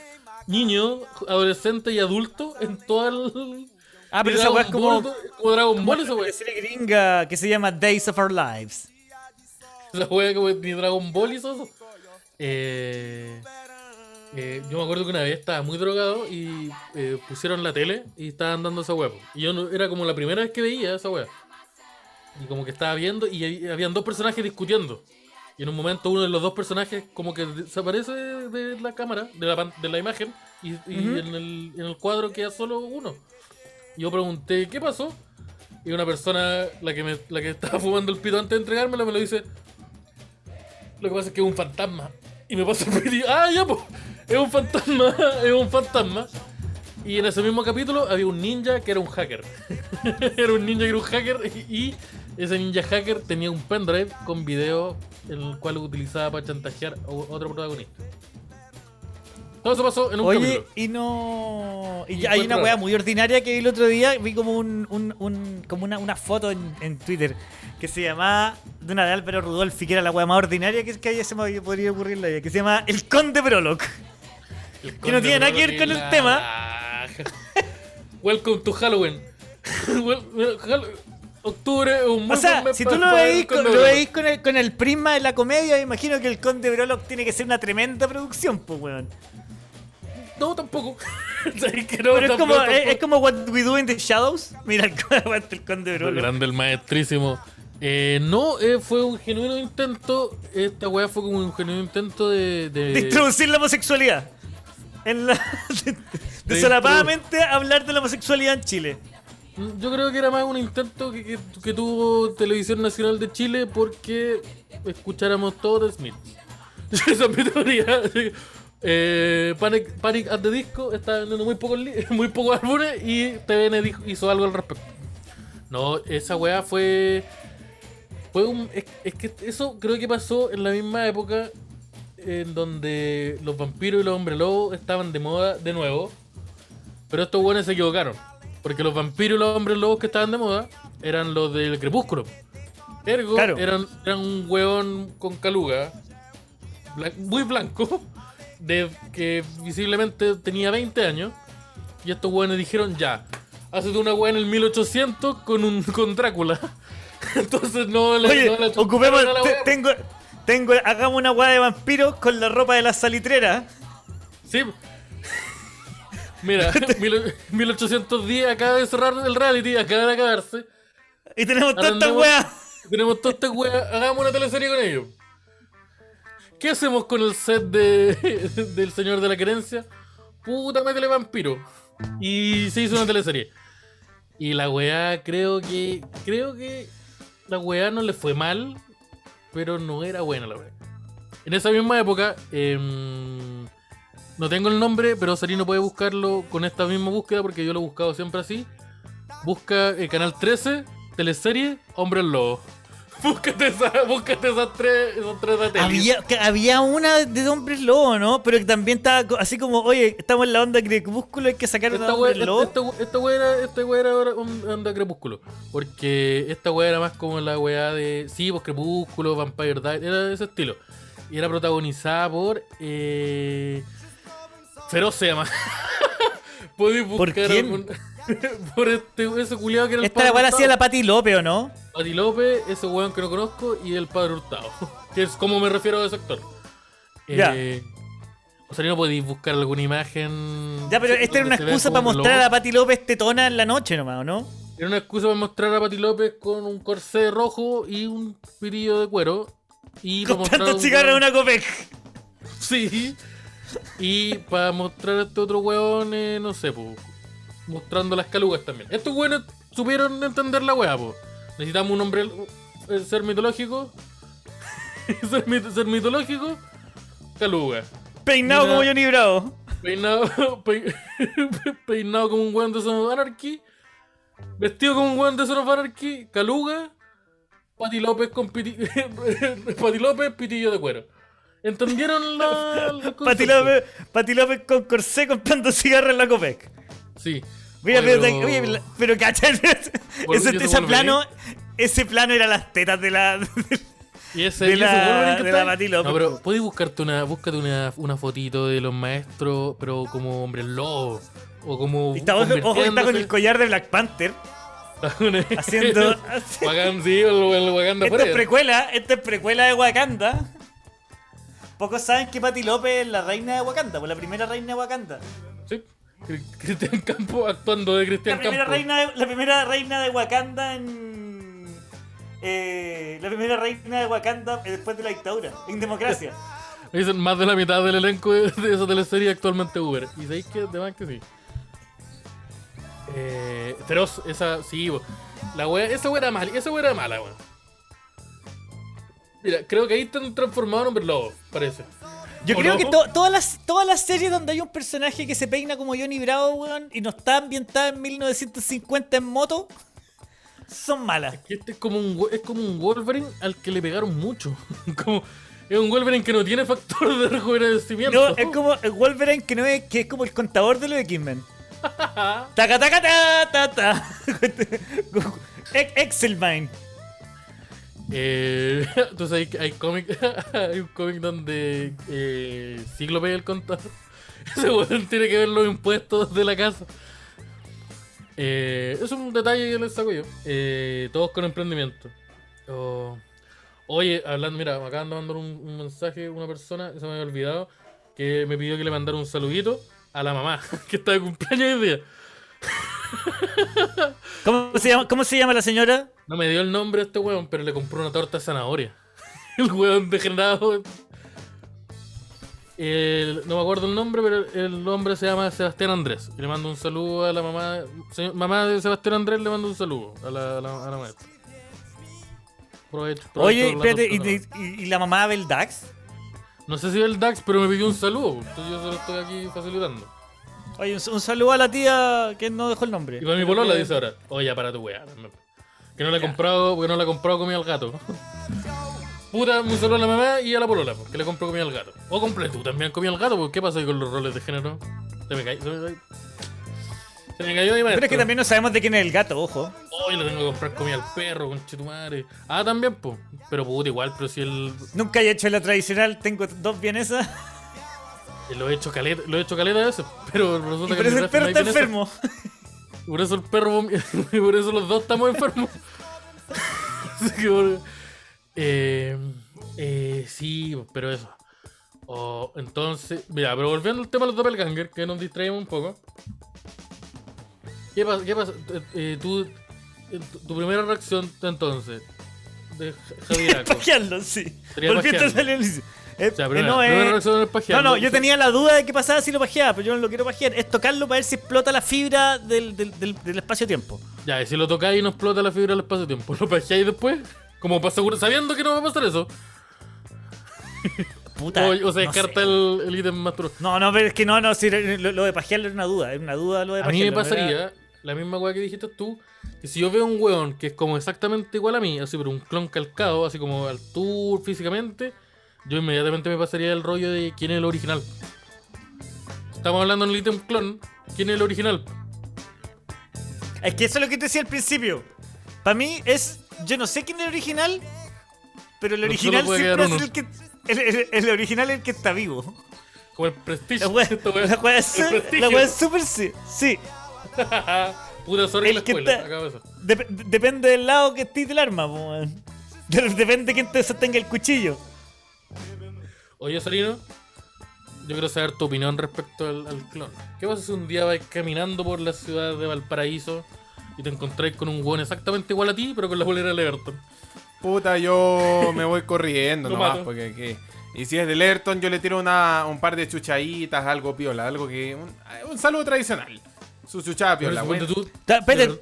niños, adolescentes y adultos en toda el... Ah, pero esa weá es como, Ball, como Dragon Ball esa weá. serie gringa que se llama Days of Our Lives. Esa weá como ni Dragon Ball hizo eso. Eh, eh, yo me acuerdo que una vez estaba muy drogado y eh, pusieron la tele y estaban dando esa weá. Y yo no, era como la primera vez que veía esa weá. Y como que estaba viendo y hab- habían dos personajes discutiendo. Y en un momento uno de los dos personajes como que desaparece de la cámara, de la, de la imagen, y, en, el, en el cuadro queda solo uno. Y yo pregunté, ¿qué pasó? Y una persona, la que, me, la que estaba fumando el pito antes de entregármelo, me lo dice, lo que pasa es que es un fantasma. Y me pasa el pito ah, ya, pues, es un fantasma, es un fantasma. Y en ese mismo capítulo había un ninja que era un hacker. era un ninja que era un hacker y, ese ninja hacker tenía un pendrive con video en el cual utilizaba para chantajear a otro protagonista. Todo eso pasó en un Oye, capítulo. y no. Y Y hay una weá muy ordinaria que vi el otro día. Vi como un, un- un- como una, una foto en, en Twitter que se llamaba de una de Álvaro Rudolfi, que era la weá más ordinaria que, que haya se me podría ocurrir en la vida, que se llama El Conde Prologue. El que no tiene nada que ver con el tema. Welcome to Halloween. Octubre es un muy O sea, si tú lo veis con lo veis con el, con el prisma de la comedia, me imagino que el Conde Prologue tiene que ser una tremenda producción, pues weón. No, tampoco. ¿Sabes que no, Pero es tampoco, como, es, tampoco. es como What We Do in the Shadows. Mira el, el Conde El Prologue. grande, el maestrísimo. Eh, no, eh, fue un genuino intento. Esta weá fue como un genuino intento de. de- de introducir la homosexualidad. En la, de, De solapadamente hablar de la homosexualidad en Chile. Yo creo que era más un intento que, que- que tuvo Televisión Nacional de Chile porque escucháramos todo de Smith. Esa es mi teoría. Eh, Panic, Panic at the Disco está vendiendo muy pocos li- muy pocos álbumes y TVN dijo- hizo algo al respecto. No, esa weá fue. Fue un. Es, es que eso creo que pasó en la misma época en donde los vampiros y los hombres lobos estaban de moda de nuevo. Pero estos buenos se equivocaron. Porque los vampiros y los hombres lobos que estaban de moda eran los del crepúsculo. Ergo, Claro. eran, eran un hueón con caluga, blan- muy blanco, de que visiblemente tenía 20 años. Y estos hueones dijeron, ya, hazte una hueá en el 1800 con, un, con Drácula. Entonces no le, Oye, no ocupemos. la hueá. tengo, tengo, hagamos una weá de vampiros con la ropa de la salitrera. Sí. Mira, mil- 1810 acaba de cerrar el reality, acaba de acabarse. Y tenemos tantas Arrendemos- weas. Tenemos todas estas weas, hagamos una teleserie con ellos. ¿Qué hacemos con el set de, del Señor de la Querencia? Puta, métele vampiro. Y se hizo una teleserie. Y la weá, creo que. Creo que la weá no le fue mal, pero no era buena la weá. En esa misma época, em, no tengo el nombre, pero Sarino puede buscarlo con esta misma búsqueda porque yo lo he buscado siempre así. Busca el canal 13, teleserie, Hombre Lobo. Búscate, esa, búscate esas tres, esos tres. Había, había una de hombres lobo, ¿no? Pero que también estaba así como, oye, estamos en la onda crepúsculo, hay que sacar Esta hombre wea, lobo. esta, esta, esta wea era, esta wea era onda crepúsculo. Porque esta wea era más como la wea de. Sí, pues crepúsculo, Vampire Diaries, era de ese estilo. Y era protagonizada por. Eh, Feroz se llama. Podéis ¿Por buscar quién? algún- por este, ese culiado que era el Esta la cual hacía la. Pati López, ¿o no? Pati López, ese weón que no conozco, y el padre Hurtado. Que es como me refiero a ese actor. Ya. Eh, o sea, no podéis buscar alguna imagen. Ya, pero esta era una excusa para mostrar a lobo. Pati López tetona en la noche nomás, ¿o no? Era una excusa para mostrar a Pati López con un corsé rojo y un pirillo de cuero. Y Comprando un cigarros en una Copec. Sí. Y para mostrar a este otro weón, eh, no sé, pues. Mostrando las calugas también. Estos weones supieron entender la weá, pues. Necesitamos un hombre. eh, ser mitológico. ser, mit- ser mitológico. Caluga. Peinado Mira. como Johnny Bravo. Peinado, pe- peinado como un weón de Son of Anarchy. Vestido como un weón de Son of Anarchy. Caluga. Pati López con piti... Pati López, pitillo de cuero. ¿Entendieron la, Pati? López, Pati López con corsé comprando cigarros en la Copec. Sí. Mira, pero, pero- oye, la- pero cacha, ese, Bueno, ese ¿y ese plano, ese plano era las tetas de la. Y ese, de y ese la- de la ahí. Pati López, No, pero puedes buscarte una, búscate una, una fotito de los maestros, pero como hombre lobo. O como. Está, ojo, está con el collar de Black Panther. Haciendo. Wakanda, sí, el, Wakanda es precuela, esta es precuela de Wakanda. Pocos saben que Pati López es la reina de Wakanda, pues la primera reina de Wakanda. Sí. Cri- Cristian Campo actuando de La Cristian primera, Campo. reina de, la primera reina de Wakanda en. eh, la primera reina de Wakanda después de la dictadura, en democracia. Me dicen más de la mitad del elenco de, esa teleserie actualmente Uber. Y sabéis que además que sí. Eh, feroz, esa, sí, bo. la wea, esa wea era mala, esa wea era mala, weón. Mira, creo que ahí están transformados en hombre lobo, parece. Yo ¿O creo que to- todas las todas las series donde hay un personaje que se peina como Johnny Bravo, weón, y no está ambientada en 1950 en moto, son malas. Que Este es como un es como un Wolverine al que le pegaron mucho. como, es un Wolverine que no tiene factor de rejuvenecimiento. No, es como el Wolverine que no es, que es como el contador de los X-Men. Taca taca ta ta ta. Ex- Excelmine. Eh, entonces hay, hay cómic, hay un cómic donde eh, Cíclope el contador. Ese weón tiene que ver los impuestos de la casa. Eh, es un detalle que les saco yo. Eh, todos con emprendimiento. Oh, Oye, hablando, mira, me acaban de mandar un, un mensaje una persona, se me había olvidado, que me pidió que le mandara un saludito a la mamá, que está de cumpleaños hoy día. ¿Cómo se llama, cómo se llama la señora? No me dio el nombre a este weón, pero le compró una torta de zanahoria. El weón degenerado. el- no me acuerdo el nombre, pero el hombre se llama Sebastián Andrés. Y le mando un saludo a la mamá. señor- mamá de Sebastián Andrés le mando un saludo a la, a la, a la maestra. Oye, espérate, ¿y, tontería. y- y la mamá del Dax? No sé si es el Dax, pero me pidió un saludo. Entonces yo se lo estoy aquí facilitando. Oye, un, un saludo a la tía que no dejó el nombre. Y para mi polola dice ahora, oye, para tu weá. Que no le he comprado, porque no le he comprado comida al gato. Puta, un saludo a la mamá y a la polola, porque le compro comida al gato. O compré tú también comida al gato, porque ¿qué pasa ahí con los roles de género? Se me cayó, se me cayó. Se me cayó mi. Pero es que también no sabemos de quién es el gato, ojo. Hoy le tengo que comprar comida al perro, con chetumare. Ah, también, pues. Pero puta, igual, pero si él Nunca he hecho la tradicional, tengo dos vienesas. lo he hecho caleta, lo he hecho caleta a veces, pero resulta Y que en el perro está enfermo. Por eso el perro por eso los dos estamos enfermos. Así que, bueno, eh, eh, sí, pero eso. Oh, entonces, mira, pero volviendo al tema de los doppelganger, que nos distraemos un poco. ¿Qué pasa? ¿Qué pasa? Eh, eh, tú, tu primera reacción entonces de Ja- Javieraco. Pajearlo, sí. Volviendo a pajearlo. salir. Eh, O sea, eh, no, eh, es no, pajearlo. no, yo tenía la duda de qué pasaba si lo pajeaba, pero yo no lo quiero pajear. Es tocarlo para ver si explota la fibra del, del, del, del espacio-tiempo. Ya, y si lo tocáis y no explota la fibra del espacio-tiempo, ¿lo pajeáis después? Como para asegurar, sabiendo que no va a pasar eso. Puta. O, o se no descarta sé. el, ítem más No, no, pero es que no, no, sí, lo, lo de pajearlo era una duda, era una duda lo de A mí me pajearlo, no pasaría la misma weá que dijiste tú, que si yo veo un weón que es como exactamente igual a mí, así pero un clon calcado, así como al tour físicamente, yo inmediatamente me pasaría el rollo de quién es el original. Estamos hablando en el ítem clon, ¿quién es el original? Es que eso es lo que te decía al principio. Para mí es. Yo no sé quién es el original, pero el original siempre es el que. El, el- el original es el que está vivo. Como el Prestige. La wea, la es, El la Prestigio. wea es súper sí. Sí. Puta, sorry El la que escuela, está- depende del lado que esté del arma. De- Depende de quién te sostenga el cuchillo. Oye, Sarino, yo quiero saber tu opinión respecto al, al clon. ¿Qué pasa si un día vais caminando por la ciudad de Valparaíso y te encontráis con un weón exactamente igual a ti, pero con la bolera de Everton? Puta, yo me voy corriendo nomás, mato. porque ¿qué? Y si es del Ayrton, yo le tiro una, un par de chuchaditas, algo piola, algo que. Un, un saludo tradicional. Su chuchada piola, Ta- Espérate, Pero-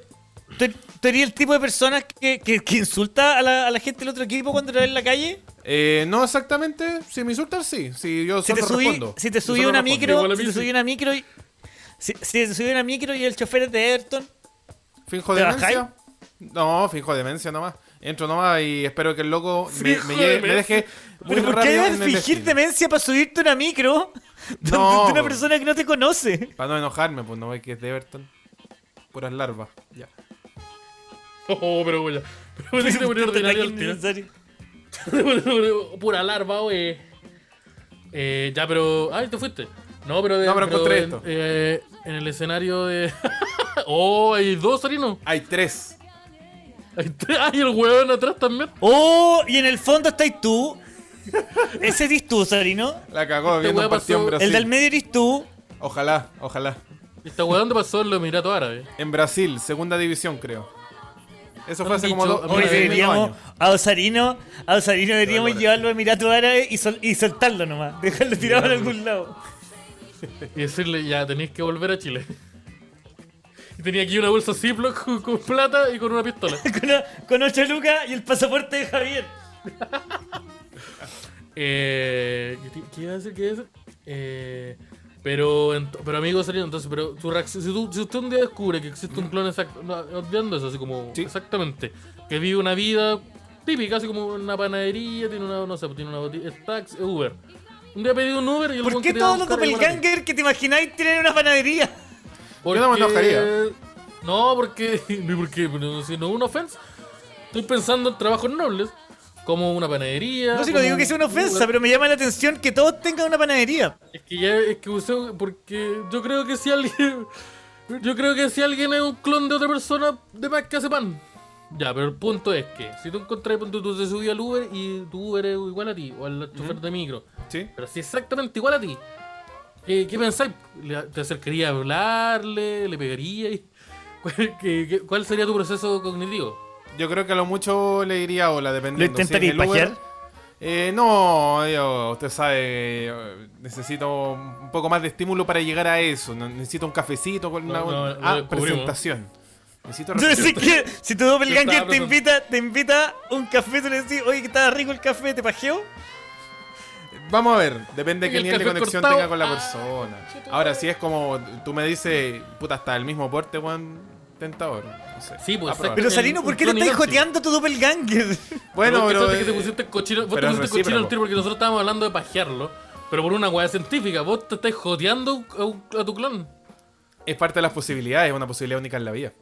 ¿tú, tú eres el tipo de personas que, que, que insulta a la, a la gente del otro equipo cuando lo ve en la calle? Eh, no exactamente. Si me insultan, sí. Si yo Si solo te subí, respondo. si te subí una micro, si te subí una micro y. Si, si te subí una micro y el chofer es de Everton, ¿Finjo ¿Te demencia? No, finjo demencia nomás. Entro nomás y espero que el loco me, me llegue- me deje muy ¿pero por qué debes fingir demencia para subirte una micro de, No. una persona que no te conoce? Para no enojarme, pues no ve que es de Everton. Puras larvas. Ya. Oh, pero bueno. Pero que te ponía ordinario al tiro. Pura larva, wey. Eh, ya, pero. Ay, te fuiste. No, pero. de- No, pero encontré en, esto. eh, en el escenario de. oh, hay dos, Sarino. Hay tres. Hay tres. Ay, el weón atrás también. Oh, y en el fondo estáis tú. Ese eres tú, Sarino. La cagó viendo weá un partido en Brasil. El del medio eres tú. Ojalá, ojalá. Esta weón dónde pasó en los Emiratos Árabes. En Brasil, segunda división, creo. Eso fue hace como dicho- dos Hoy dicho- medio deberíamos, a Osarino, a Osarino deberíamos Llevarlo a Emiratos Árabes y, sol- y soltarlo nomás. Dejarlo tirado en algún lado. Y decirle, ya, tenéis que volver a Chile. Y tenía aquí una bolsa Ziploc con, con plata y con una pistola. Con, con 8 lucas y el pasaporte de Javier. Eh, ¿qué, iba a decir? ¿Qué iba a decir? Eh, pero, pero amigo entonces, pero tu reacción, si, tú- si usted un día descubre que existe un clon exacto, no, olvidando eso, así como, Sí. exactamente, que vive una vida típica, así como una panadería, tiene una, no sé, tiene una botella, es taxi, es Uber. Un día pedí un Uber y el ¿Por qué todos los doppelganger que te imagináis tienen una panadería? Porque... Yo no me enojaría. No, porque. No, porque no, no es una ofensa. Estoy pensando en trabajos nobles. Como una panadería. No, si no como digo que sea una un ofensa, pero me llama la atención que todos tengan una panadería. Es que ya. Es que usé. Porque yo creo que si alguien. Yo creo que si alguien es un clon de otra persona, de más que hace pan. Ya, pero el punto es que si tú encontrás, punto, tú te subí al Uber y tu Uber es igual a ti, o al chofer de micro, Sí. pero si exactamente igual a ti, ¿qué, qué pensáis? ¿Le- ¿Te acercaría a hablarle? ¿Le pegaría? ¿Cuál, qué- cuál sería tu proceso cognitivo? Yo creo que a lo mucho le diría hola, dependiendo. ¿Lo intentaría Si? Eh, no, yo, usted sabe, necesito un poco más de estímulo para llegar a eso. Necesito un cafecito con una No, ah, presentación. Necesito representación. que si tu doppelganger te invita, te invita un café, tú le decís, oye, que estaba rico el café, ¿te pajeo? Vamos a ver, depende de qué El nivel de conexión cortado. tenga con la Ah, persona. Ahora, si es como tú me dices, puta, hasta el mismo porte, weón, tentador. No sé. Sí, pues, A probar. Pero El- Salino, ¿por qué estás idéntico. joteando a tu doppelganger? Bueno, Pero pero. cachaste que te eh, pusiste cochino, vos te pusiste cochino al tiro porque nosotros estábamos hablando de pajearlo, pero por una weá científica, vos te estás joteando a, tu clon. es parte de las posibilidades, es una posibilidad única en la vida.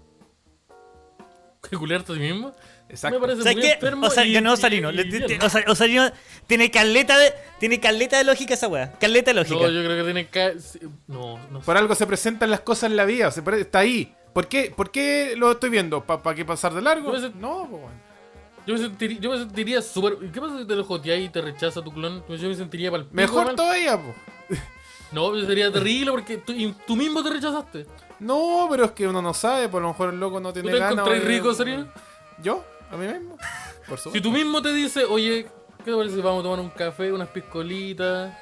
Que culiarte a ti mismo. Exacto. Me parece ¿Sabes muy qué? enfermo. O sea, y- que no, Salino. y le- o sea, tiene caleta de, tiene caleta de lógica esa weá. Caleta de lógica. No, yo creo que tiene No, no sé. Por algo se presentan las cosas en la vida, se pre- está ahí. ¿Por qué, ¿Por qué lo estoy viendo? ¿Para qué pasar de largo? Yo No, pues. Yo me sentiría, yo me sentiría súper. ¿Qué pasa si te lo joteas y te rechaza tu clon? Pues Yo me sentiría pal pico Mejor mal. todavía, pues. No, sería terrible porque tú, y tú mismo te rechazaste. No, pero es que uno no sabe, por lo mejor el loco no ¿Tú tiene te ganas. encontrás o- rico, serio? ¿Yo? ¿A mí mismo? Por Si supuesto. tú mismo te dices, oye, ¿qué te parece si vamos a tomar un café, unas piscolitas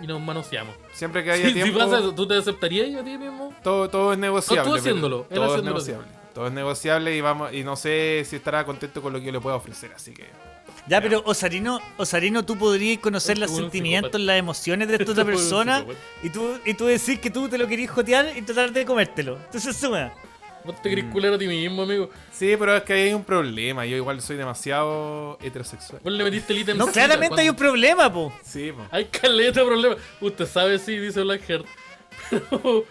y nos manoseamos? Siempre que haya Si, pasa eso, ¿tú te aceptarías a ti mismo? todo, todo es negociable. No, tú haciéndolo, Todo es haciéndolo. negociable. Todo es negociable y vamos y no sé si estará contento con lo que yo le pueda ofrecer, así que... Ya, pero Osarino, Osarino, tú podrías conocer Es los sentimientos, psicópata. las emociones de esta otra persona y tú, y tú decís que tú te lo querías jotear y tratar de comértelo. Entonces, suma. Vos te Mm. cular a ti mismo, amigo. Sí, pero es que hay un problema. Yo igual soy demasiado heterosexual. Vos le metiste el ítem No, claramente hay un problema, po. Sí, po. Hay caleta de problema. Usted sabe si dice Blackheart. Pero.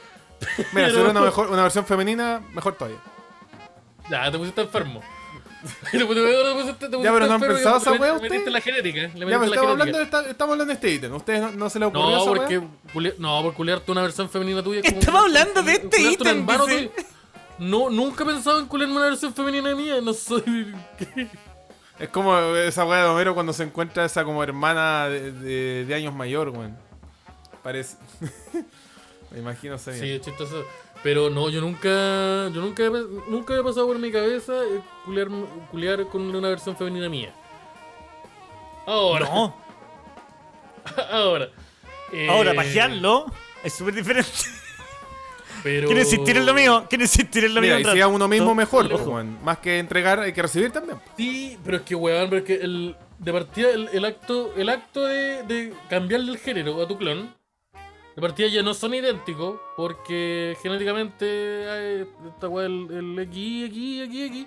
Mira, si hubiera una, mejor, una versión femenina, mejor todavía. Ya, te pusiste enfermo. Te pusiste- te pusiste pero no han pensado esa le ustedes. metiste la genética. Le Ya, pero la estamos genética. hablando, de esta- estamos hablando de este ítem. ¿Ustedes no, no se le ocurrió No, esa porque no, por culiarte una versión femenina tuya. como- Estamos hablando de este ítem. No, nunca he pensado en culiarme una versión femenina mía. No soy. Es como esa weá de Homero cuando se encuentra esa como hermana de, de- de años mayor, weón. Parece. Me imagino ese Sí, es chistoso. Pero no, yo nunca. Yo nunca nunca he pasado por mi cabeza eh, culiar, culiar con una versión femenina mía. Ahora, No. ahora. eh, Ahora, pajearlo es súper diferente. Pero... ¿Quiere insistir en lo mío? ¿Quiere insistir en lo Mira, mío? y un si a uno mismo No. mejor, pues, weón. Más que entregar, hay que recibir también. Sí, pero es que weón, pero es que el, de partida el, el acto, el acto de, de cambiarle el género a tu clon, de partida ya no son idénticos, porque genéticamente esta weá el, el X, X, X, X,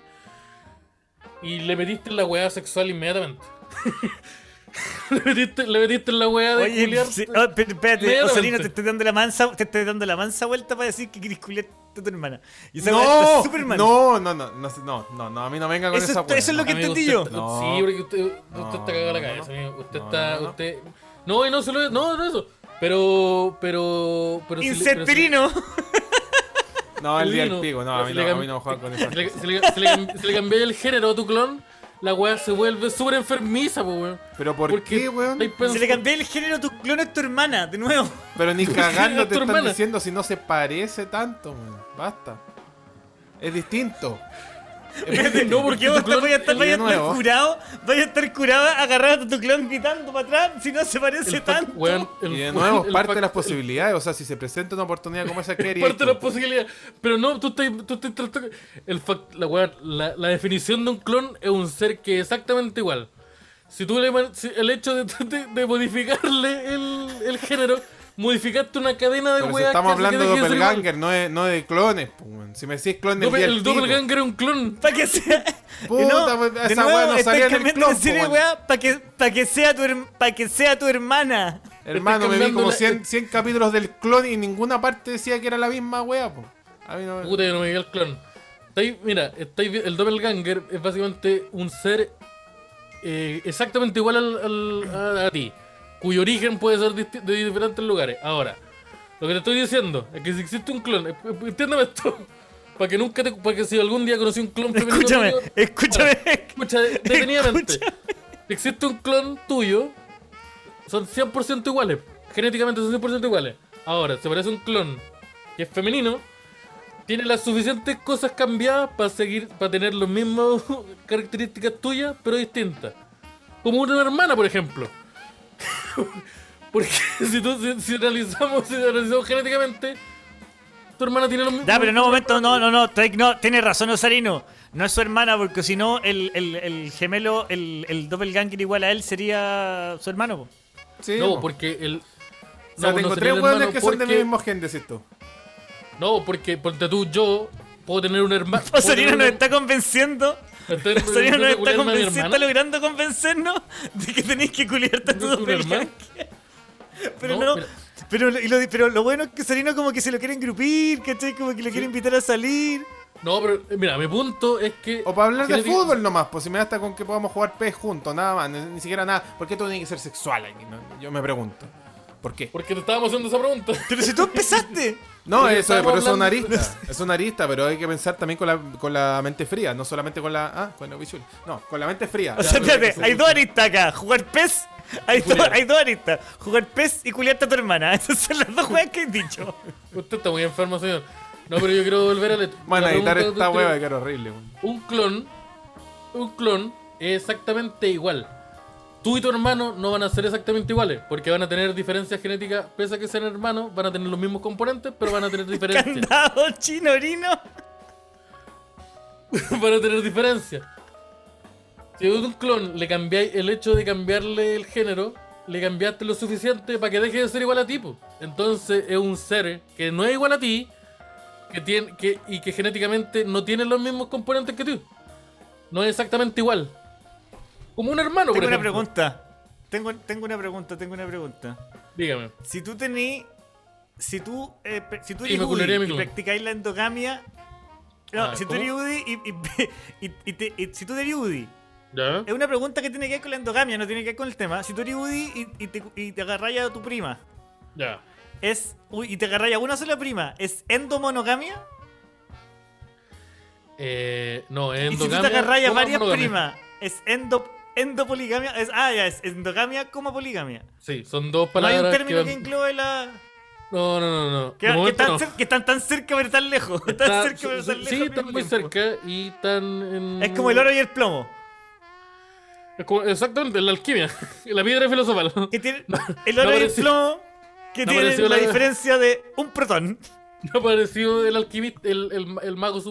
y le metiste la weá sexual inmediatamente. le, metiste, le metiste en la weá de Oye, culiar- sí, oh, pero espérate, Inmediatamente. Osorino, te estoy dando la mansa, te estoy dando la mansa vuelta para decir que querés culiar a tu hermana. Y esa No, súper mal. no, no, no, no, no, no, no, a mí no venga con Eso esa es- weá. eso es lo que Amigo, entendí usted yo. está- No. Sí, porque usted, usted No, está cagado la no, cabeza, no. amigo. Usted No, está. no, no. Usted. No, y no se lo. No, no eso. Pero. Pero. pero. No, el día del pico, no, a mí no, a mí no me juegan con esas Si le, cosas. si le- si le cam- si le cambié el género a tu clon, la weá se vuelve súper enfermiza, po, weón. Pero ¿por Porque qué, weón? Si le cambié el género, tu clon es tu hermana, de nuevo. Pero ni cagando te Tu están hermana. diciendo si no se parece tanto, weón. Basta. Es distinto. No, porque vos clon- vaya a estar, vaya a estar curado, vaya a estar curado agarrado a tu clon gritando para atrás si no se parece el tanto. weón, el- Y de nuevo, el parte de las posibilidades. O sea, si se presenta una oportunidad como esa, ¿qué harías Parte de las posibilidades. Pero no, tú estás. Tú estás tratando- el la, la, la definición de un clon es un ser que es exactamente igual. Si tú le. si el hecho de, de- de modificarle el, el género, modificaste una cadena de Pero si weas. estamos hablando de doppelganger, no de, no de clones. Si me decís clon del el doppelganger es un clon. Para que sea. Puta, pues, esa weá no salía del cambiando clon, para que, pa' que, sea tu pa' que sea tu hermana. Hermano, me vi como la- 100, 100 capítulos del clon y en ninguna parte decía que era la misma wea, po. A mí no me- Puta, yo no me vi el clon. Estáis- mira, estáis el doppelganger es básicamente un ser eh, exactamente igual al, al- a, a ti, cuyo origen puede ser de diferentes lugares. Ahora, lo que te estoy diciendo es que si existe un clon, entiéndeme esto, para que nunca te, para que si algún día conocí un clon femenino Escúchame, tuyo- escúchame. Escucha, detenidamente. Si existe un clon tuyo, son 100% iguales. Genéticamente son 100% iguales. Ahora, se parece un clon que es femenino, tiene las suficientes cosas cambiadas para seguir, para tener las mismas características tuyas, pero distintas. como una hermana, por ejemplo. Porque si, tú, si, si analizamos, si analizamos genéticamente, tu hermana tiene los mismos. Ya, pero no, momento, no, no, no, no, tienes razón, Osarino. No es su hermana, porque si no, el, el, el gemelo, el, el doppelganger igual a él sería su hermano. po. Sí, No, po. porque el. O sea, no, no tengo sería tres el hueones que son de mi porque- mismo gen, decís tú. No, porque ponte tú, yo puedo tener un hermano. Osarino nos está convenciendo. Osarino nos está convenciendo, está logrando convencernos de que tenéis que culiarte a tu ¿No doppelganger. Pero No, no, pero, y lo, pero lo bueno es que Osarino como que se lo quiere engrupir, ¿cachai? Como que lo quiere invitar a salir. No, pero eh, mira, mi punto es que. O para hablar de fútbol nomás, pues si me basta con que podamos jugar PES juntos, nada más, ni, ni siquiera nada. ¿Por qué todo tiene que ser sexual aquí? no? Yo me pregunto. ¿Por qué? Porque te estábamos haciendo esa pregunta. Pero si tú empezaste. No, Porque eso, pero eso es una arista. Es una arista, pero hay que pensar también con la, con la mente fría, no solamente con la. Ah, con la visual. No, con la mente fría. O sea, Ya, espérate, hay dos aristas acá. Jugar PES. Hay, dos, culiar. hay dos aristas. Jugar PES y culiarte a tu hermana. Esas son las dos juegas que he dicho. Usted está muy enfermo, señor. No, pero yo quiero volver a la. Van a editar esta de hueva que era horrible. Un clon. Un clon es exactamente igual. Tú y tu hermano no van a ser exactamente iguales, porque van a tener diferencias genéticas, pese a que sean hermanos, van a tener los mismos componentes, pero van a tener diferencias. Candado chinorino. van a tener diferencias. Si a un clon le cambiáis el hecho de cambiarle el género, le cambiaste lo suficiente para que deje de ser igual a ti. po. Entonces es un ser que no es igual a ti que tiene, que, y que genéticamente no tiene los mismos componentes que tú. No es exactamente igual. Como un hermano, por Tengo una pregunta. Tengo, tengo una pregunta, tengo una pregunta. Dígame. Si tú tenés. Si tú, eh, si tú eres me UDI y practicáis la endogamia. No, Ah, si tú eres UDI y, y, y- y te- y si tú eres UDI, ¿Ya? es una pregunta que tiene que ver con la endogamia, no tiene que ver con el tema. Si tú eres UDI y, y te, y te a tu prima, Ya. es uy, y te agarráis a una sola prima, ¿es endomonogamia? Eh, no, es Y si tú te endogamia agarráis a varias monogamia. primas, ¿es endo, endopoligamia? Es, ah, ya, es endogamia como poligamia. Sí, son dos No hay palabras un término que, englobe la. No, no, no, no. Que, que están no. que están tan cerca pero tan lejos. Está- cerca pero tan lejos. sí, están muy tiempo. cerca y están en... Es como el oro y el plomo. Es como- exactamente, la alquimia. la piedra filosofal. Que tiene No, el no oro y el plomo que no tienen la la- diferencia de un protón. Me ha parecido el alquimista, el, el, el mago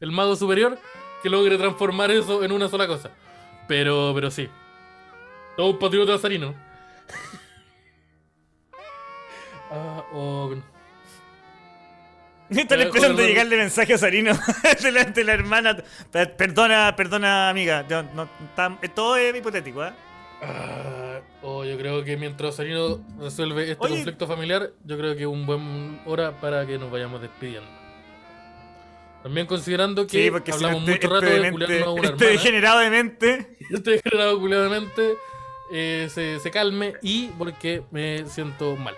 el mago superior que logre transformar eso en una sola cosa. Pero, pero sí. Todo un patriota zarino. ah, oh, Están Eh, empezando a joder, llegarle mensajes a Sarino de la, de la hermana. Per- Perdona, perdona, amiga. No, tam- todo es hipotético, ¿eh? Ah, oh, yo creo que mientras Sarino resuelve este Oye. conflicto familiar, yo creo que es un buen hora para que nos vayamos despidiendo. También considerando que Sí, porque si no hablamos este, mucho rato este de demente- culiarnos a una este hermana. degenerado de mente. este degenerado culiadamente eh, se, se calme y porque me siento mal.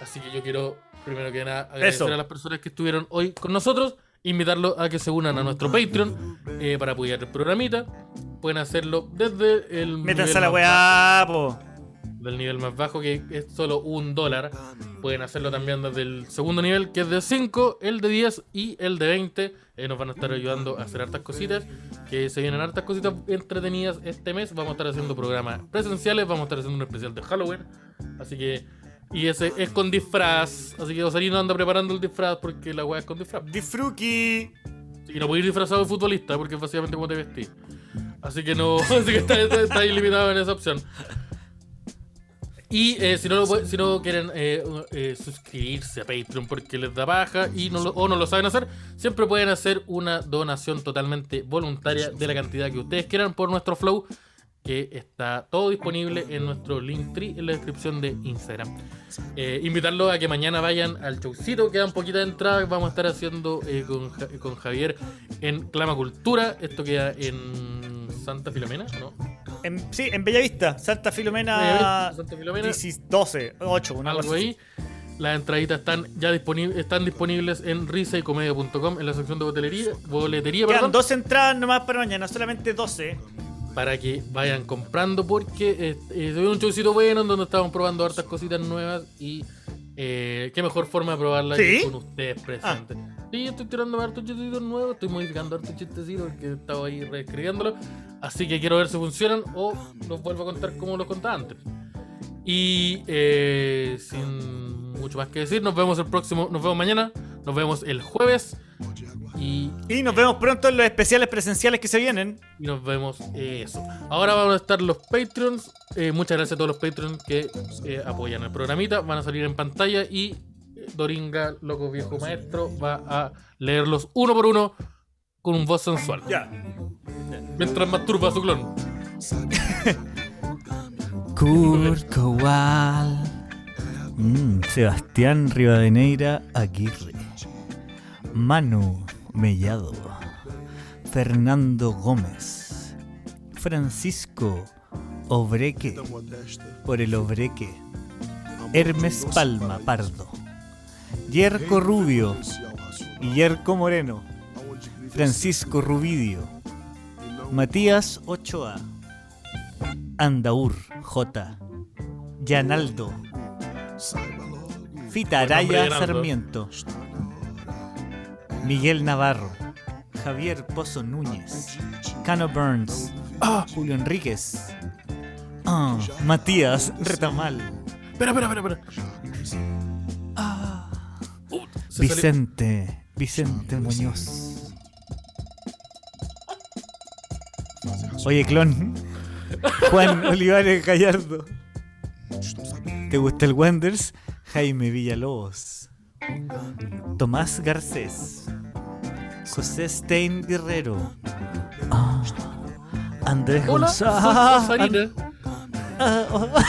Así que yo quiero, primero que nada, agradecer Eso. a las personas que estuvieron hoy con nosotros, invitarlos a que se unan a nuestro Patreon eh, para apoyar el programita. Pueden hacerlo desde el Métanse a la weá, po. Del nivel más bajo, que es solo un dólar. Pueden hacerlo también desde el segundo nivel, que es de 5, el de 10 y el de 20. Eh, nos van a estar ayudando a hacer hartas cositas, que se vienen hartas cositas entretenidas este mes. Vamos a estar haciendo programas presenciales, vamos a estar haciendo un especial de Halloween. Así que... Y ese es con disfraz. Así que Osarino anda preparando el disfraz porque la weá es con disfraz. Disfruki. Y no puedo ir disfrazado de futbolista porque es básicamente como te. Así que no, así que está, está, está ilimitado en esa opción. Y eh, si, no lo, si no quieren eh, eh, suscribirse a Patreon porque les da baja y no lo- o no lo saben hacer, siempre pueden hacer una donación totalmente voluntaria de la cantidad que ustedes quieran por nuestro flow, que está todo disponible en nuestro Linktree en la descripción de Instagram. Eh, invitarlos a que mañana vayan al showcito, quedan poquitas entradas, vamos a estar haciendo eh, con, Ja- con Javier en Clama Cultura, esto queda en Santa Filomena, ¿no? En, sí, en Bellavista. Santa Filomena. Bellavista, Santa Filomena. 10, 12, 8, una algo cosa así. ahí. Las entraditas están ya disponibles, están disponibles en risaycomedia.com en la sección de boletería, boletería Quedan perdón, dos entradas nomás para mañana, solamente 12. Para que vayan comprando porque eh, eh, se ve un showcito bueno en donde estamos probando hartas cositas nuevas y eh, qué mejor forma de probarla ¿Sí? que con ustedes presentes. Sí, estoy tirando hartos chistecitos nuevos, estoy modificando hartos chistecitos porque estaba ahí reescribiéndolos. Así que quiero ver si funcionan o los vuelvo a contar como los contaba antes. Y eh, sin mucho más que decir, nos vemos el próximo, nos vemos mañana, nos vemos el jueves y, Y nos vemos pronto en los especiales presenciales que se vienen. y nos vemos eso. Ahora van a estar los Patreons. eh, muchas gracias a todos los Patreons que eh, apoyan el programita. Van a salir en pantalla y eh, Doringa, loco viejo maestro, va a leerlos uno por uno con un voz sensual. Ya. Mientras masturba a su clon. Kurt Kowal. Mm, Sebastián Rivadeneira Aguirre. Manu Mellado. Fernando Gómez. Francisco Obreque. Por el Obreque. Hermes Palma Pardo. Yerko Rubio. Yerko Moreno. Francisco Rubidio. Matías Ochoa. Andaur J. Yanaldo. Fita Araya. Sarmiento. Miguel Navarro. Javier Pozo Núñez. Cano Burns. Julio Enríquez. Ah, Matías Retamal. Espera, espera, espera, espera. Uh, salió- Vicente. Vicente Muñoz. Oye, clon. Juan Olivares Gallardo. ¿Te gusta el Wonders? Jaime Villalobos. Tomás Garcés. José Stein Guerrero. Ah, Andrés Hola, soy González. Sarina. Ah, oh.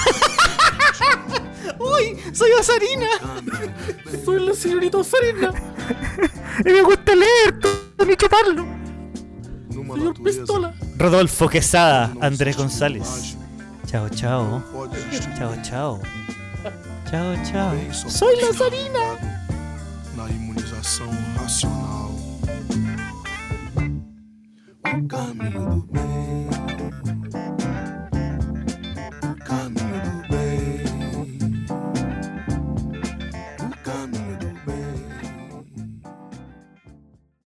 ¡Uy! ¡Soy Osarina! Soy la señorita Sarina. ¡Y me gusta leer! ¡Ni chuparlo! Señor Pistola. Rodolfo Quesada, Andrés González. Chao, chao. Chao, chao. Chao, chao. Soy la Sarina. Na imunização racional. O caminho do bem